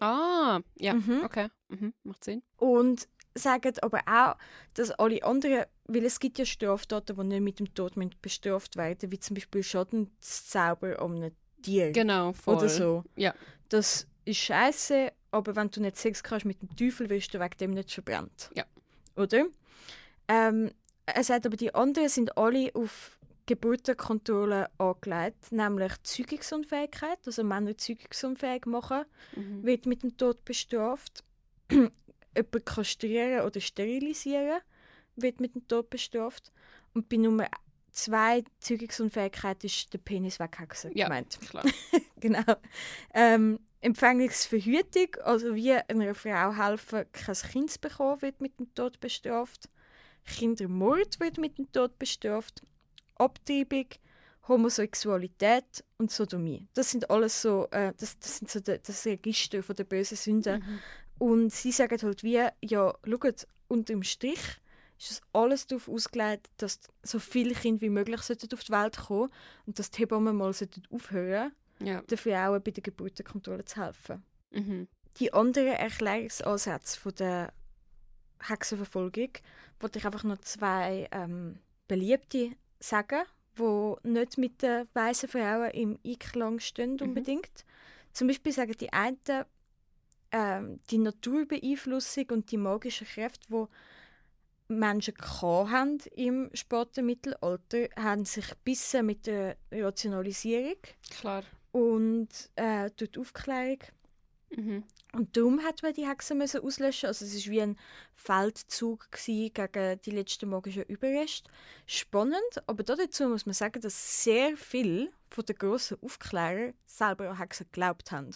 Ah, ja, mhm. okay. Mhm. Macht Sinn. Und sagen aber auch, dass alle anderen, weil es gibt ja Straftaten, die nicht mit dem Tod bestraft werden, wie zum Beispiel Schadenszauber um ein Tier. Genau, voll. Oder so. Ja. Das ist scheiße, aber wenn du nicht Sex kannst mit dem Teufel, wirst du wegen dem nicht verbrannt. Ja. Oder? Ähm, er sagt aber, die anderen sind alle auf Geburtenkontrolle angelegt, nämlich Zeugungsunfähigkeit, also Männer zeugungsunfähig machen, mhm. wird mit dem Tod bestraft. Jemand kastrieren oder sterilisieren wird mit dem Tod bestraft. Und bei Nummer zwei Zeugungsunfähigkeit ist der Penis weghexen Ja. gemeint. Klar. genau. Ähm, Empfängnisverhütung, also wie einer Frau helfen, kein Kind zu bekommen, wird mit dem Tod bestraft. Kindermord wird mit dem Tod bestraft. Abtreibung, Homosexualität und Sodomie. Das sind alles so, äh, das, das sind so de, das Register von der bösen Sünden. Mhm. Und sie sagen halt wie, ja, schaut, unterm Strich ist das alles darauf ausgelegt, dass so viele Kinder wie möglich sollten auf die Welt kommen und dass die Hebammen mal sollten aufhören Ja. den Frauen bei der Geburtenkontrolle zu helfen. Mhm. Die anderen Erklärungsansätze von der Hexenverfolgung wollte ich einfach noch zwei ähm, beliebte sagen, wo nicht mit den weißen Frauen im Einklang stehen Mhm. unbedingt. Zum Beispiel sagen die einen, ähm, die Naturbeeinflussung und die magischen Kräfte, die Menschen haben im späten Mittelalter, haben sich bissen mit der Rationalisierung Klar. und äh, durch die Aufklärung. Mhm. Und darum hat man die Hexen müssen auslöschen. Also es war wie ein Feldzug gegen die letzten magischen Überreste. Spannend, aber dazu muss man sagen, dass sehr viel von den grossen Aufklärern selber an Hexen geglaubt haben.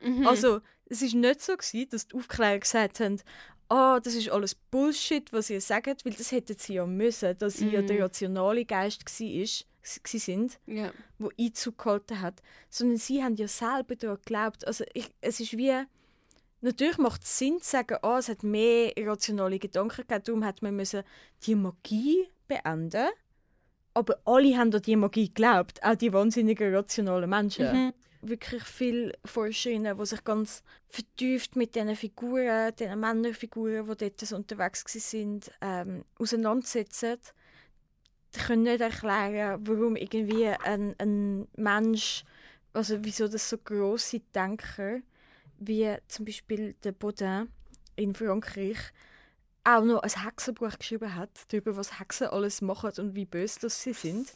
Mhm. Also es ist nicht so gsi, dass die Aufklärer gesagt haben, ah, das ist alles Bullshit, was ihr sagt, weil das hätten sie ja müssen, dass sie ja Mhm. der rationale Geist ist, gsi sind ja. wo Einzug gehalten hat, sondern sie haben ja selber daran geglaubt. Also ich, es ist wie, natürlich macht es Sinn zu sagen, ah, es hat mehr rationale Gedanken gegeben, darum hat man müssen die Magie beenden. Aber alle haben an die Magie geglaubt, auch die wahnsinnigen rationalen Menschen. Mhm. Wirklich viele Forscherinnen, die sich ganz vertieft mit diesen Figuren, diesen Männerfiguren, die dort so unterwegs sind, ähm, auseinandersetzen die können nicht erklären, warum irgendwie ein, ein Mensch, also wieso das so grosse Denker, wie zum Beispiel der Baudin in Frankreich, auch noch ein Hexenbuch geschrieben hat, darüber, was Hexen alles machen und wie böse das sie sind.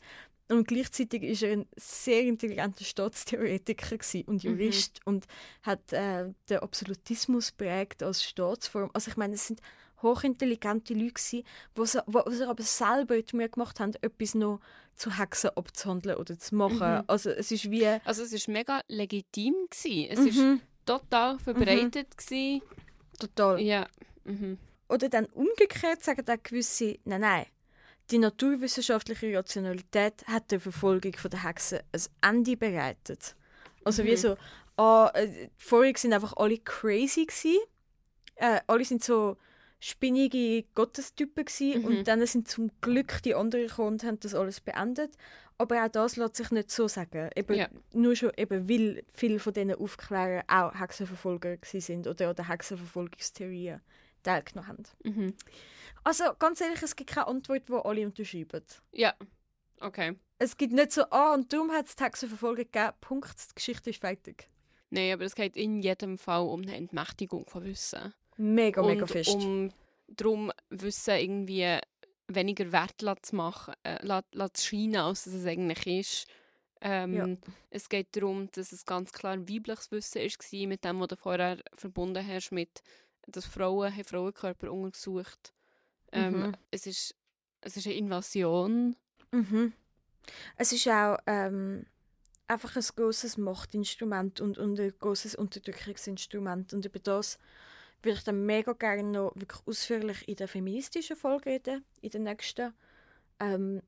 Und gleichzeitig ist er ein sehr intelligenter Staatstheoretiker und Mhm. Jurist und hat äh, den Absolutismus prägt als Staatsform. Also ich meine, es sind hochintelligente Leute gewesen, die sie aber selber die Mühe gemacht haben, etwas noch zu Hexen abzuhandeln oder zu machen. Mhm. Also es ist wie... Also es ist mega legitim gewesen. Es ist Mhm, total verbreitet gewesen. total. Ja. Mhm. Oder dann umgekehrt sagen dann gewisse, nein, nein, die naturwissenschaftliche Rationalität hat der Verfolgung von der Hexen ein Ende bereitet. Also wie Mhm. so, ah, äh, vorher sind einfach alle crazy äh, alle sind so spinnige Gottestypen gsi Mhm. und dann sind zum Glück die anderen gekommen und haben das alles beendet. Aber auch das lässt sich nicht so sagen. Eben, Ja. Nur schon eben, weil viele von diesen Aufklärern auch Hexenverfolger sind oder an der Hexenverfolgungstheorie teilgenommen haben. Mhm. Also ganz ehrlich, es gibt keine Antwort, die alle unterschreiben. Ja. Okay. Es gibt nicht so, ah, und darum hat es die Hexenverfolgung gegeben, Punkt, die Geschichte ist fertig. Nein, aber es geht in jedem Fall um eine Entmächtigung von Wissen. Mega, mega und fest. um darum Wissen irgendwie weniger wert zu machen, äh, zu scheinen, als es eigentlich ist. Ähm, Ja. Es geht darum, dass es ganz klar ein weibliches Wissen war, mit dem, was du vorher verbunden hast, mit dass Frauen haben Frauenkörper untersucht. Ähm, Mhm. es, ist, es ist eine Invasion. Mhm. Es ist auch ähm, einfach ein großes Machtinstrument und, und ein großes Unterdrückungsinstrument. Und über das würde ich dann mega gerne noch wirklich ausführlich in der feministischen Folge reden, in der nächsten. Ähm,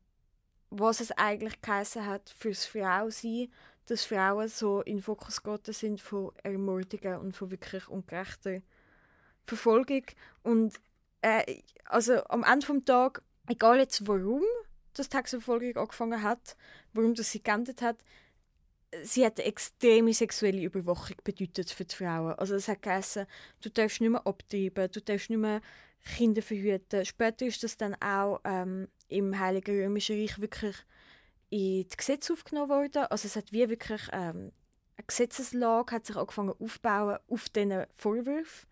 was es eigentlich geheißen hat fürs Frausein, dass Frauen so in den Fokus geraten sind von Ermordungen und von wirklich ungerechter Verfolgung. Und äh, also am Ende vom Tag, egal jetzt warum das die Hexenverfolgung angefangen hat, warum das sie geendet hat, sie hat eine extreme sexuelle Überwachung bedeutet für die Frauen. Also es hat geheißen, du darfst nicht mehr abtreiben, du darfst nicht mehr Kinder verhüten. Später ist das dann auch ähm, im Heiligen Römischen Reich wirklich in die Gesetze aufgenommen worden. Also es hat wie wirklich ähm, eine Gesetzeslage hat sich angefangen aufzubauen auf diesen Vorwürfen.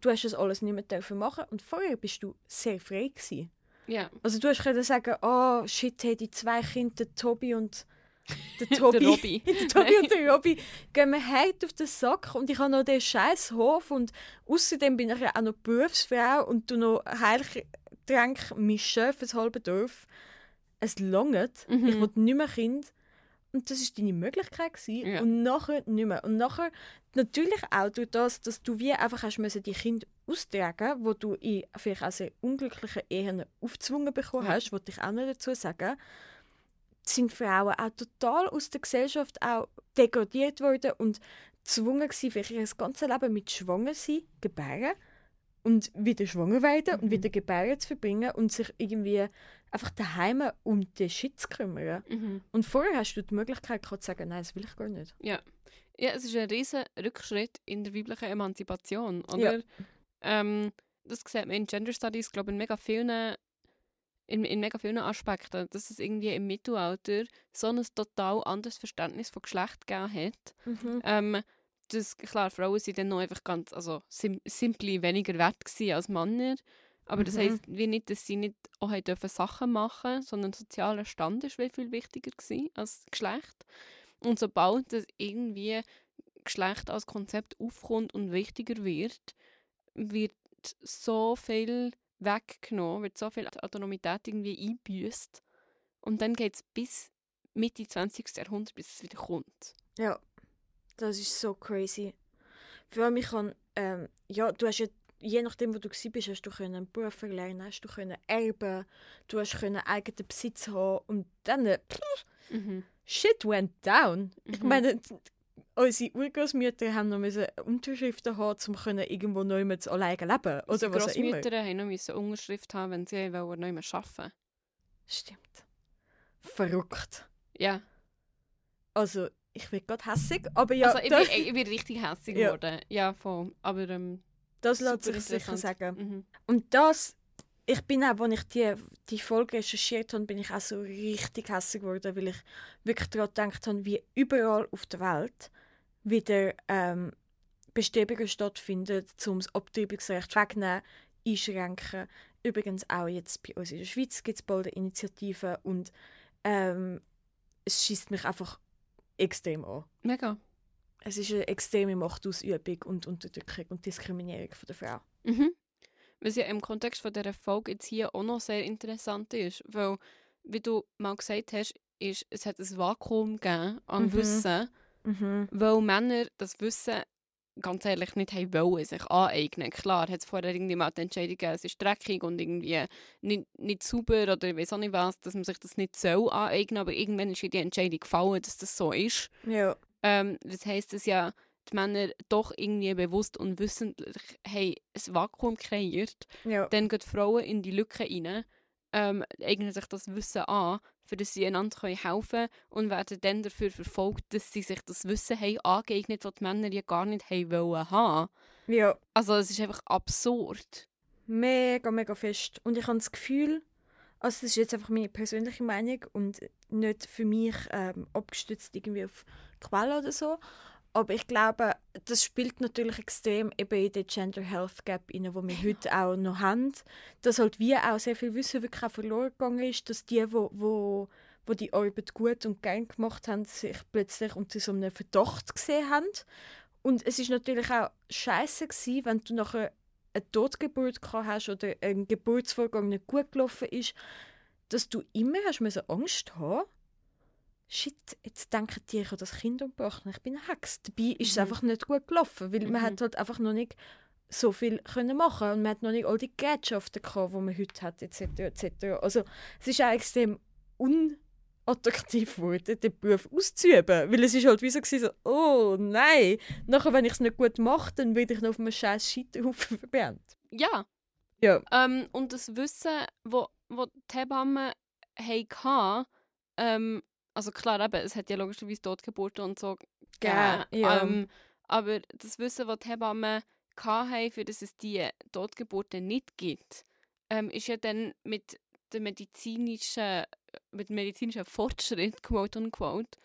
Du hast das alles nicht mehr dürfen machen und vorher bist du sehr frei gewesen. Ja. Also du hast können sagen, oh shit, hey, die zwei Kinder, der Tobi und der Tobi, Der Robby. der Tobi und der Robby gehen mir hart auf den Sack und ich habe noch den scheiß Hof und außerdem bin ich ja auch noch Berufsfrau und du noch Heilgetränke mischen für das halbe Dorf. es langt, Mhm. ich will nicht mehr Kind. Und das ist deine Möglichkeit gewesen. Ja. Und nachher nicht mehr. Und nachher natürlich auch durch das, dass du wie einfach hast müssen die Kinder austragen, wo du in vielleicht auch sehr unglücklichen Ehen aufgezwungen bekommen Ja. hast, wollte ich auch noch dazu sagen, sind Frauen auch total aus der Gesellschaft auch degradiert worden und gezwungen gewesen, für ihr ganzes Leben mit schwanger sein, gebären und wieder schwanger werden und Mhm. wieder gebären zu verbringen und sich irgendwie einfach daheim um den Shit zu kümmern. Mhm. Und vorher hast du die Möglichkeit gehabt zu sagen, nein, das will ich gar nicht. Ja, es ist ein riesen Rückschritt in der weiblichen Emanzipation, oder? Ähm, das sieht man in Gender Studies, glaube ich, in mega vielen in, in mega vielen Aspekten, dass es irgendwie im Mittelalter so ein total anderes Verständnis von Geschlecht gegeben hat. Ähm, das, klar, Frauen sind dann noch einfach ganz, also sim simply weniger wert gewesen als Männer. Aber das Mhm. heisst wie nicht, dass sie nicht auch dürfen Sachen machen sondern sozialer Stand ist viel, viel wichtiger gewesen als Geschlecht. Und sobald das irgendwie Geschlecht als Konzept aufkommt und wichtiger wird, wird so viel weggenommen, wird so viel Autonomität irgendwie eingebüßt. Und dann geht es bis Mitte 20. Jahrhundert, bis es wieder kommt. Ja, das ist so crazy. Vor allem, ich kann, ähm, ja, du hast ja, je nachdem, wo du bist, hast du können einen Beruf erlernen, hast du können erben, du hast können eigenen Besitz haben und dann, äh, pff, Mhm. shit went down. Ich Mhm. meine, unsere Urgroßmütter haben noch müssen Unterschriften haben, um können irgendwo neu mit alleine leben oder Unsere. Grossmütter haben noch müssen Unterschrift haben, wenn sie wollen, mehr arbeiten Stimmt. Verrückt. Ja, Also, ich bin gerade hässig, aber ja, also ich bin, ich bin richtig hässlich Ja. geworden. Ja, voll. Aber ähm, das lässt sich sicher sagen. Mhm. Und das, ich bin auch, als ich die, die Folge recherchiert habe, bin ich auch so richtig hässlich geworden, weil ich wirklich daran gedacht habe, wie überall auf der Welt wieder ähm, Bestrebungen stattfinden, um das Abtreibungsrecht wegzunehmen, einschränken. Übrigens auch jetzt bei uns in der Schweiz gibt es bald eine Initiative und ähm, es schießt mich einfach extrem an. Mega. Es ist eine extreme Machtausübung und Unterdrückung und Diskriminierung von der Frau. Mhm. Was ja im Kontext von dieser Folge jetzt hier auch noch sehr interessant ist, weil, wie du mal gesagt hast, ist, es hat ein Vakuum gegeben an Mhm. Wissen, Mhm. weil Männer das Wissen ganz ehrlich nicht haben wollen, sich aneignen. Klar, hat es vorher irgendwie mal die Entscheidung gegeben, es ist dreckig und irgendwie nicht, nicht sauber oder ich weiß auch nicht was, dass man sich das nicht soll aneignen, aber irgendwann ist die Entscheidung gefallen, dass das so ist. Ja. Ähm, das heisst, dass ja die Männer doch irgendwie bewusst und wissentlich haben ein Vakuum kreiert. Ja. Dann gehen Frauen in die Lücke rein, ähm, eignen sich das Wissen an, für das sie einander helfen können und werden dann dafür verfolgt, dass sie sich das Wissen haben angeeignet, was die Männer ja gar nicht haben wollen haben. ja. Also es ist einfach absurd. Mega, mega fest. Und ich habe das Gefühl, also das ist jetzt einfach meine persönliche Meinung und nicht für mich ähm, abgestützt irgendwie auf Quellen oder so. Aber ich glaube, das spielt natürlich extrem eben in den Gender Health Gap rein, wo wir heute auch noch haben. Dass halt wie auch sehr viel Wissen wirklich auch verloren gegangen ist, dass die, wo, wo, wo die Arbeit gut und gern gemacht haben, sich plötzlich unter so einem Verdacht gesehen haben. Und es ist natürlich auch scheiße gewesen, wenn du nachher eine Totgeburt gehabt hast oder ein Geburtsvorgang nicht gut gelaufen ist, dass du immer hast müssen Angst haben Shit, jetzt denken die, ich habe das Kind umgebracht und ich bin eine Hex. Dabei ist es Mhm. einfach nicht gut gelaufen, weil Mhm. man hat halt einfach noch nicht so viel können machen und man hat noch nicht all die Gerätschaften gehabt, die man heute hat, etc. etc. Also es ist auch extrem unattraktiv geworden, den Beruf auszuüben, weil es ist halt wie so, gewesen, so oh nein, nachher, wenn ich es nicht gut mache, dann werde ich noch auf einem scheiß Scheiterhaufen verbrannt. Ja. Ja. Ähm, und das Wissen, wo, wo die Hebammen hatten, ähm, also klar, eben, es hat ja logischerweise Totgeburten und so gegeben. ja. Ähm, aber das Wissen, das die Hebammen hatten, für das es die Totgeburten nicht gibt, ähm, ist ja dann mit dem medizinischen, mit dem medizinischen Fortschritt, quote unquote,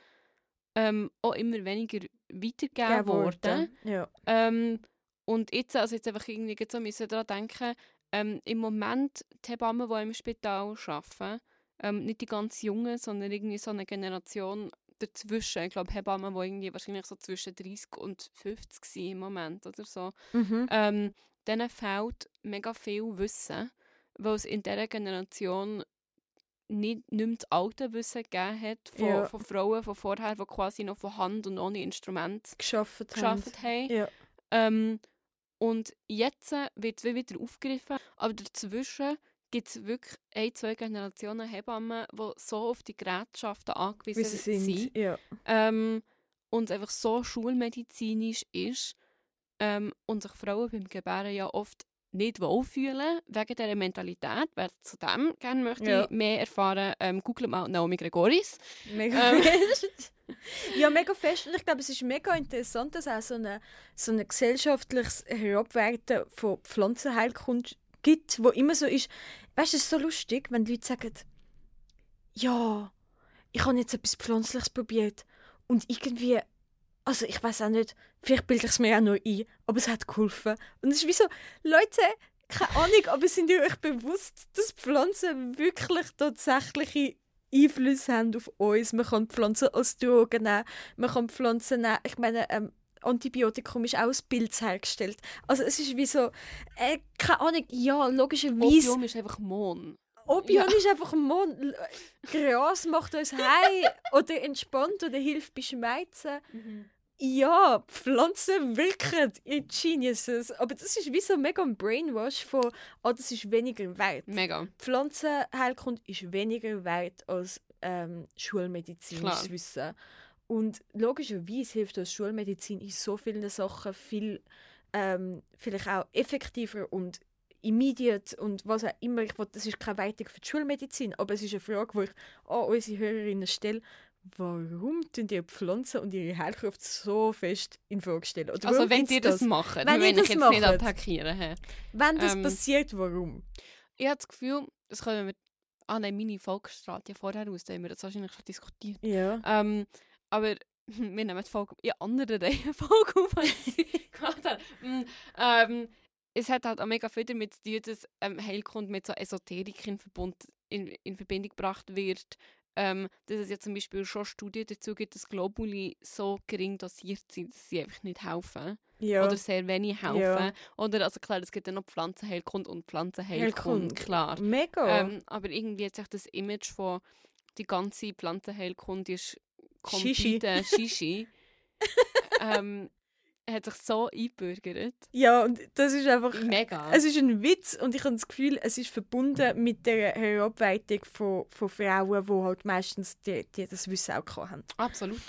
ähm, auch immer weniger weitergegeben worden. Ja. Ähm, und jetzt, also jetzt einfach irgendwie so müssen daran denken, ähm, im Moment die Hebammen, die im Spital arbeiten, ähm, nicht die ganz Jungen, sondern irgendwie so eine Generation dazwischen. Ich glaube, Hebammen, die irgendwie wahrscheinlich so zwischen 30 und 50 sind im Moment oder so. Mhm. Ähm, denen fehlt mega viel Wissen, weil es in dieser Generation nicht, nicht mehr das alte Wissen gegeben hat von, Ja. von Frauen von vorher, die quasi noch von Hand und ohne Instrument Geschafft, geschafft haben. Ja. Ähm, und jetzt wird es wie wieder aufgegriffen, aber dazwischen gibt es wirklich ein, zwei Generationen Hebammen, die so auf die Gerätschaften angewiesen sind. sind Ja. ähm, und es einfach so schulmedizinisch ist ähm, und sich Frauen beim Gebären ja oft nicht wohlfühlen, wegen dieser Mentalität. Wer zu dem gerne möchte Ja. mehr erfahren, ähm, googelt mal Naomi Gregoris. Mega Ähm. fest. ja, mega fest. Und ich glaube, es ist mega interessant, dass auch so ein so eine gesellschaftliches Herabwerten von Pflanzenheilkunde gibt, wo immer so ist. Weißt du, es ist so lustig, wenn die Leute sagen, ja, ich habe jetzt etwas Pflanzliches probiert und irgendwie, also ich weiß auch nicht, vielleicht bilde ich es mir auch nur ein, aber es hat geholfen. Und es ist wie so, Leute, keine Ahnung, aber sind ihr euch bewusst, dass Pflanzen wirklich tatsächliche Einflüsse haben auf uns? Man kann Pflanzen als Drogen nehmen, man kann Pflanzen nehmen, ich meine, ähm, Antibiotikum ist auch aus Pilz hergestellt. Also es ist wie so, äh, keine Ahnung, ja, logischerweise... Opium ist einfach Mohn. Opium Ja. ist einfach Mond. Gras macht uns heim oder entspannt oder hilft bei Schmerzen. Ja, Pflanzen wirken, ihr Geniuses. Aber das ist wie so mega ein Brainwash von, ah, das ist weniger wert. Mega. Pflanzenheilkunde ist weniger wert als ähm, schulmedizinisches. Wissen. Und logischerweise hilft uns Schulmedizin in so vielen Sachen viel, ähm, vielleicht auch effektiver und immediate und was auch immer. Ich will, das ist keine Weitung für die Schulmedizin, aber es ist eine Frage, die ich an unsere Hörerinnen stelle. Warum tun die Pflanzen und ihre Heilkraft so fest in Frage stellen? Oder Also wenn gibt's ihr das, macht, Wenn wenn, ich das jetzt nicht macht. attackieren. hä? Wenn das Ähm, passiert, warum? Ich habe das Gefühl, das können wir... Ah nein, meine Folge strahlt ja vorher aus, da haben wir das wahrscheinlich schon diskutiert. Ja. Ähm, aber wir nehmen die Folge in anderen Reihenfolge auf, als ich gemacht habe. Mm, ähm, es hat halt auch mega viel damit zu tun, dass ähm, Heilkunde mit so Esoterik in, Verbund, in, in Verbindung gebracht wird. Ähm, dass es ja zum Beispiel schon Studien dazu gibt, dass Globuli so gering dosiert sind, dass sie einfach nicht helfen. ja. Oder sehr wenig helfen. Ja. Oder, also klar, es gibt ja noch Pflanzenheilkunde und Pflanzenheilkunde, Heilkunde. klar. Mega. Ähm, aber irgendwie hat sich das Image von die ganze Pflanzenheilkunde ist Kompletter Shishi. ähm, hat sich so eingebürgert. ja, und das ist einfach. Mega. Es ist ein Witz und ich habe das Gefühl, es ist verbunden mit der Herabweitung von, von Frauen, die halt meistens die, die das Wissen auch haben. Absolut.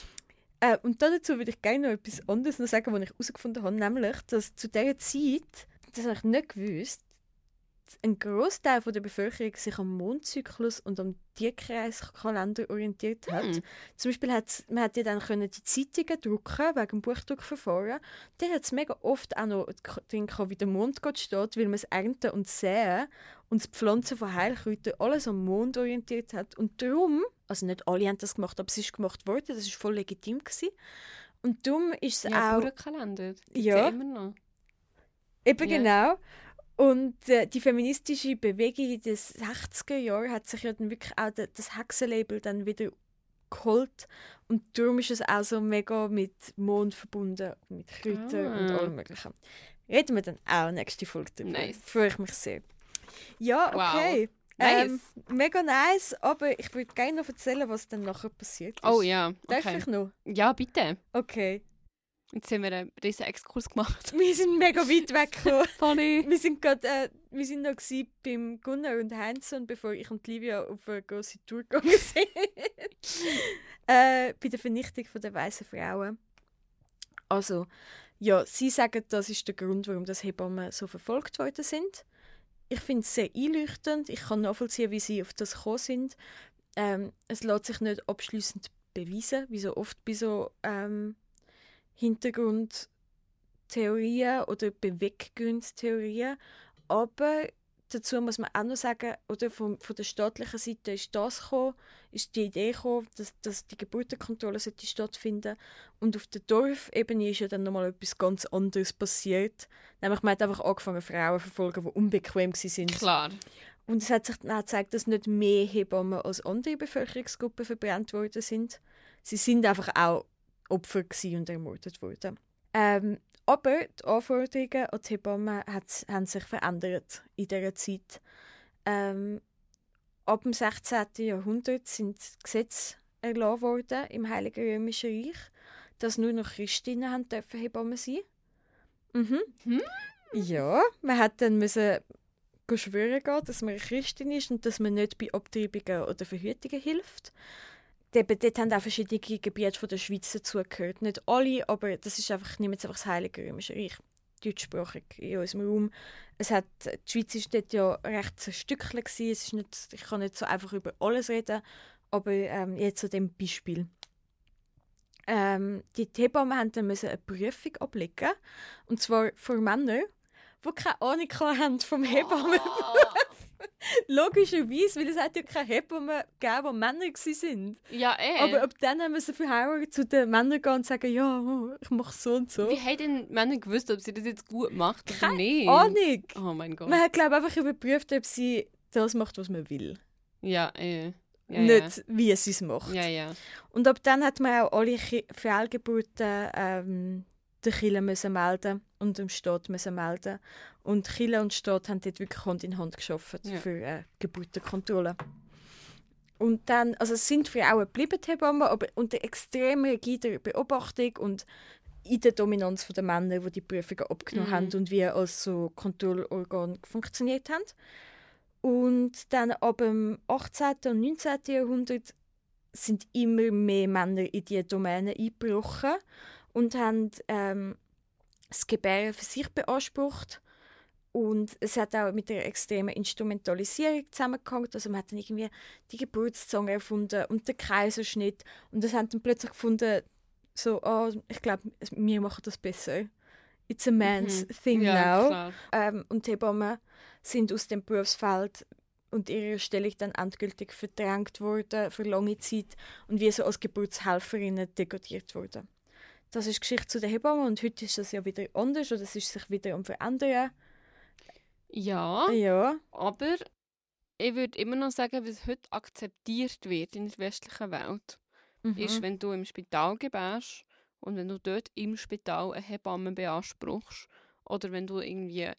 Äh, und dazu würde ich gerne noch etwas anderes noch sagen, was ich herausgefunden habe, nämlich, dass zu dieser Zeit, das habe ich nicht gewusst, ein Großteil der Bevölkerung sich am Mondzyklus und am Tierkreiskalender orientiert hat. Hm. Zum Beispiel hat man hat ja dann können die Zeitungen drucken wegen dem Buchdruckverfahren. Dann hat es mega oft auch noch drin gehabt, wie der Mondgott steht, weil man es ernten und säen und das Pflanzen von Heilkräutern alles am Mond orientiert hat. Und darum, also nicht alle haben das gemacht, aber es ist gemacht worden, das ist voll legitim gewesen. Und darum ist es Ja, auch Ja. ja immer noch. Eben Ja. genau. Und äh, die feministische Bewegung in den 60er Jahren hat sich ja dann wirklich auch das Hexenlabel dann wieder geholt. Und darum ist es auch so mega mit Mond verbunden, mit Kräutern und Ah. allem Möglichen. Reden wir dann auch nächste Folge drüber. Nice. Freue ich mich sehr. Ja, Wow. okay. Nice. Ähm, mega nice, aber ich würde gerne noch erzählen, was dann nachher passiert ist. Oh ja, Darf okay. ich noch? Ja, bitte. Okay. Jetzt haben wir einen riesen Exkurs gemacht. Wir sind mega weit weggekommen. Funny. Wir sind gerade, äh, wir sind noch beim Gunnar und Hanson, bevor ich und Livia auf eine große Tour gegangen sind. äh, bei der Vernichtung von der weißen Frauen. Also, ja, sie sagen, das ist der Grund, warum das Hebammen so verfolgt worden sind. Ich finde es sehr einleuchtend. Ich kann nachvollziehen, wie sie auf das gekommen sind. Ähm, es lässt sich nicht abschließend beweisen, wie so oft bei so ähm, Hintergrundtheorien oder Beweggründstheorien. Aber dazu muss man auch noch sagen, oder von, von der staatlichen Seite ist das gekommen, ist die Idee gekommen, dass, dass die Geburtenkontrolle sollte stattfinden und auf der Dorfebene ist ja dann nochmal etwas ganz anderes passiert. Nämlich man hat einfach angefangen, Frauen zu verfolgen, die unbequem sind. Klar. Und es hat sich dann auch gezeigt, dass nicht mehr Hebammen als andere Bevölkerungsgruppen verbrannt worden sind. Sie sind einfach auch Opfer und ermordet worden. Ähm, aber die Anforderungen an die Hebammen hat, haben sich verändert in dieser Zeit. Ähm, ab dem 16. Jahrhundert sind Gesetze erlassen worden im Heiligen Römischen Reich, dass nur noch Christinnen haben dürfen Hebammen sein. Mhm. Hm? Ja, man hat dann müssen schwören gehen, dass man eine Christin ist und dass man nicht bei Abtreibungen oder Verhütungen hilft. Dort, dort haben auch verschiedene Gebiete von der Schweiz dazugehört. Nicht alle, aber das ist einfach, jetzt einfach das Heilige Römische Reich, deutschsprachig in unserem Raum. Es hat, die Schweiz war dort ja recht zerstückelt. Es ist nicht, ich kann nicht so einfach über alles reden, aber ähm, jetzt zu dem Beispiel. Ähm, die Hebammen mussten dann eine Prüfung ablegen, und zwar für Männer, die keine Ahnung haben vom Hebammenberuf. Logischerweise, weil es hat ja keine Hebammen gegeben, die Männer waren. Ja, eh. Aber ab dann müssen Frauen zu den Männern gehen und sagen, ja, oh, ich mache so und so. Wie haben denn Männer gewusst, ob sie das jetzt gut macht oder Keine nicht? Ahnung. Oh mein Gott. Man hat, glaube ich, einfach überprüft, ob sie das macht, was man will. Ja, eh. Ja, Nicht, wie sie es macht. Ja, ja. Und ab dann hat man auch alle Fehlgeburten ähm, der Kirche müssen melden und dem Staat müssen melden. Und Kirche und Staat haben dort wirklich Hand in Hand gearbeitet Ja. für äh, Geburtenkontrolle. Und dann, also es sind Frauen geblieben, Hebammen, aber unter extrem rigider Beobachtung und in der Dominanz der Männer, die die Prüfungen abgenommen Mhm. haben und wie als so Kontrollorgan funktioniert haben. Und dann ab dem 18. und 19. Jahrhundert sind immer mehr Männer in diese Domäne eingebrochen und haben ähm, das Gebären für sich beansprucht. Und es hat auch mit der extremen Instrumentalisierung zusammengehangen. Also man hat dann irgendwie die Geburtszange erfunden und den Kaiserschnitt. Und das haben dann plötzlich gefunden, so, oh, ich glaube, wir machen das besser. It's a man's Mhm. thing ja, now. Ähm, und die Hebammen sind aus dem Berufsfeld und ihrer Stellung dann endgültig verdrängt worden für lange Zeit und wie so als Geburtshelferinnen degradiert worden. Das ist Geschichte zu den Hebammen und heute ist das ja wieder anders oder es ist sich wieder am verändern. Ja, Ja, aber ich würde immer noch sagen, was heute akzeptiert wird in der westlichen Welt, mhm. ist, wenn du im Spital gebärst und wenn du dort im Spital eine Hebamme beanspruchst oder wenn du irgendwie,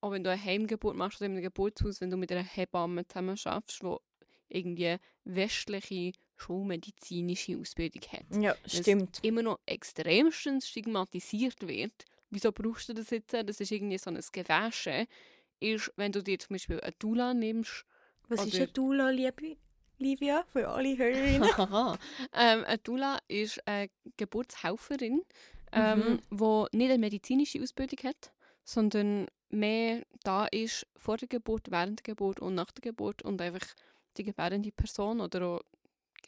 auch wenn du eine Heimgeburt machst oder in einem Geburtshaus, wenn du mit einer Hebamme zusammen schaffst, wo irgendwie westliche schulmedizinische Ausbildung hat. ja stimmt. immer noch extremstens stigmatisiert wird. Wieso brauchst du das jetzt? Das ist irgendwie so ein Gewäsche. Ist, wenn du dir zum Beispiel eine Dula nimmst, Was ist eine Dula, liebe Livia, für alle Hörerinnen? ähm, eine Dula ist eine Geburtshelferin, ähm, Mhm. wo nicht eine medizinische Ausbildung hat, sondern mehr da ist vor der Geburt, während der Geburt und nach der Geburt und einfach die gebärende Person oder auch die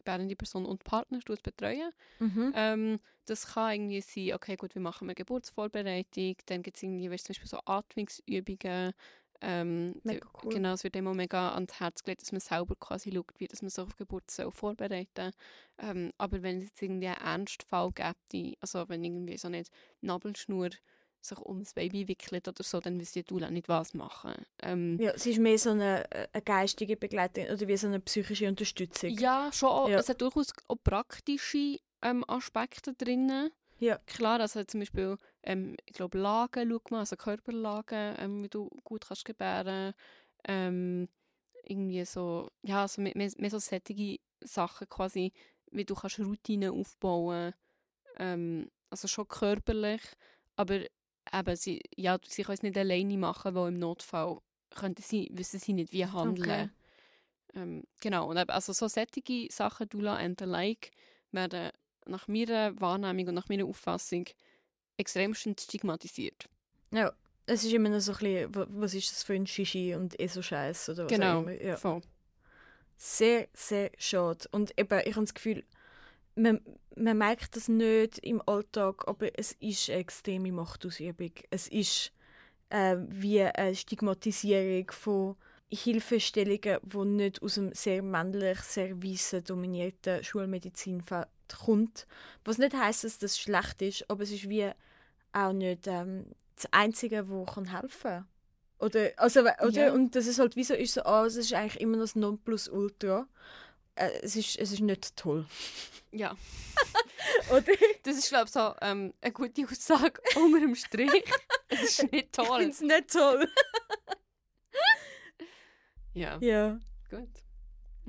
gebärende Person und Partner betreuen. mhm. Ähm, das kann irgendwie sein, okay, gut, wir machen eine Geburtsvorbereitung, dann gibt es irgendwie, weißt, zum Beispiel so Atmungsübungen. Ähm, Mega cool. Genau, es wird immer mega ans Herz gelegt, dass man selber quasi schaut, wie dass man sich auf Geburt soll vorbereiten ähm, Aber wenn es jetzt irgendwie einen Ernstfall gibt, also wenn irgendwie so nicht Nabelschnur sich um das Baby wickelt oder so, dann wisst ihr du nicht was machen. Ähm, Ja, sie ist mehr so eine, äh, eine geistige Begleiterin oder wie so eine psychische Unterstützung. Ja, schon. Auch, Ja. Es hat durchaus auch praktische ähm, Aspekte drin. Ja. Klar, also zum Beispiel, ähm, ich glaube, Lagen, schau mal, also Körperlagen, ähm, wie du gut kannst gebären. Ähm, irgendwie so, ja, also mehr, mehr, mehr so sättige Sachen quasi, wie du kannst Routinen aufbauen. Ähm, also schon körperlich, aber eben, sie, ja, sie können es nicht alleine machen, weil im Notfall könnten sie, wissen sie nicht, wie handeln. Ähm, genau, und also so sättige Sachen, Dula and the like, werden nach meiner Wahrnehmung und nach meiner Auffassung extremst stigmatisiert. Ja, es ist immer noch so ein bisschen, wa- was ist das für ein Shishi und eh so Scheiß oder was genau, auch immer. Ja. voll. Sehr, sehr schade. Und eben, ich habe das Gefühl, man, man merkt das nicht im Alltag, aber es ist eine extreme Machtausübung. Es ist äh, wie eine Stigmatisierung von Hilfestellungen, die nicht aus einem sehr männlich, sehr weißen, dominierten Schulmedizinfeld kommt. Was nicht heisst, dass das schlecht ist, aber es ist wie auch nicht ähm, das Einzige, wo kann helfen kann. Oder, also, oder? Ja. Und das ist halt wie so, ist so, ah, es ist eigentlich immer noch das Nonplusultra. Äh, es, ist, es ist nicht toll. Ja, Oder? das ist, glaube ich, so ähm, eine gute Aussage unter dem Strich. Es ist nicht Ich toll. finde es nicht toll. Ja. Ja. Gut.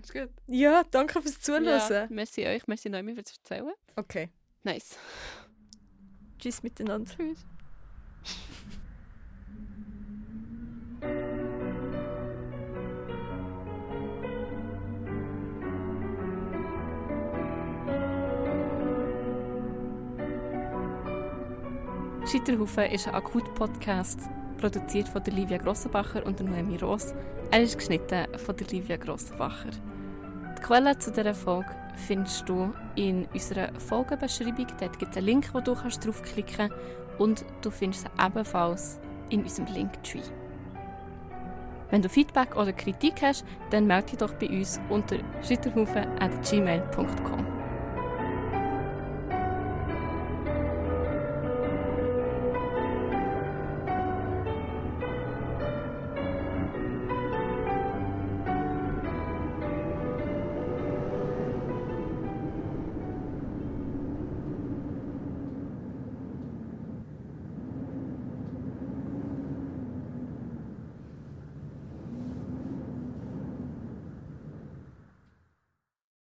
Ist gut. Ja, danke fürs Zuhören. Ja, merci euch, merci Noemi fürs Erzählen. Okay. Nice. Tschüss miteinander. Tschüss. Scheiterhaufen ist ein Akut-Podcast, produziert von der Livia Grossenbacher und der Noemi Ross. Er ist geschnitten von der Livia Grossenbacher. Die Quellen zu dieser Folge findest du in unserer Folgenbeschreibung. Dort gibt es einen Link, wo du kannst draufklicken kannst und du findest sie ebenfalls in unserem Linktree. Wenn du Feedback oder Kritik hast, dann melde dich doch bei uns unter schitterhaufen.gmail.com.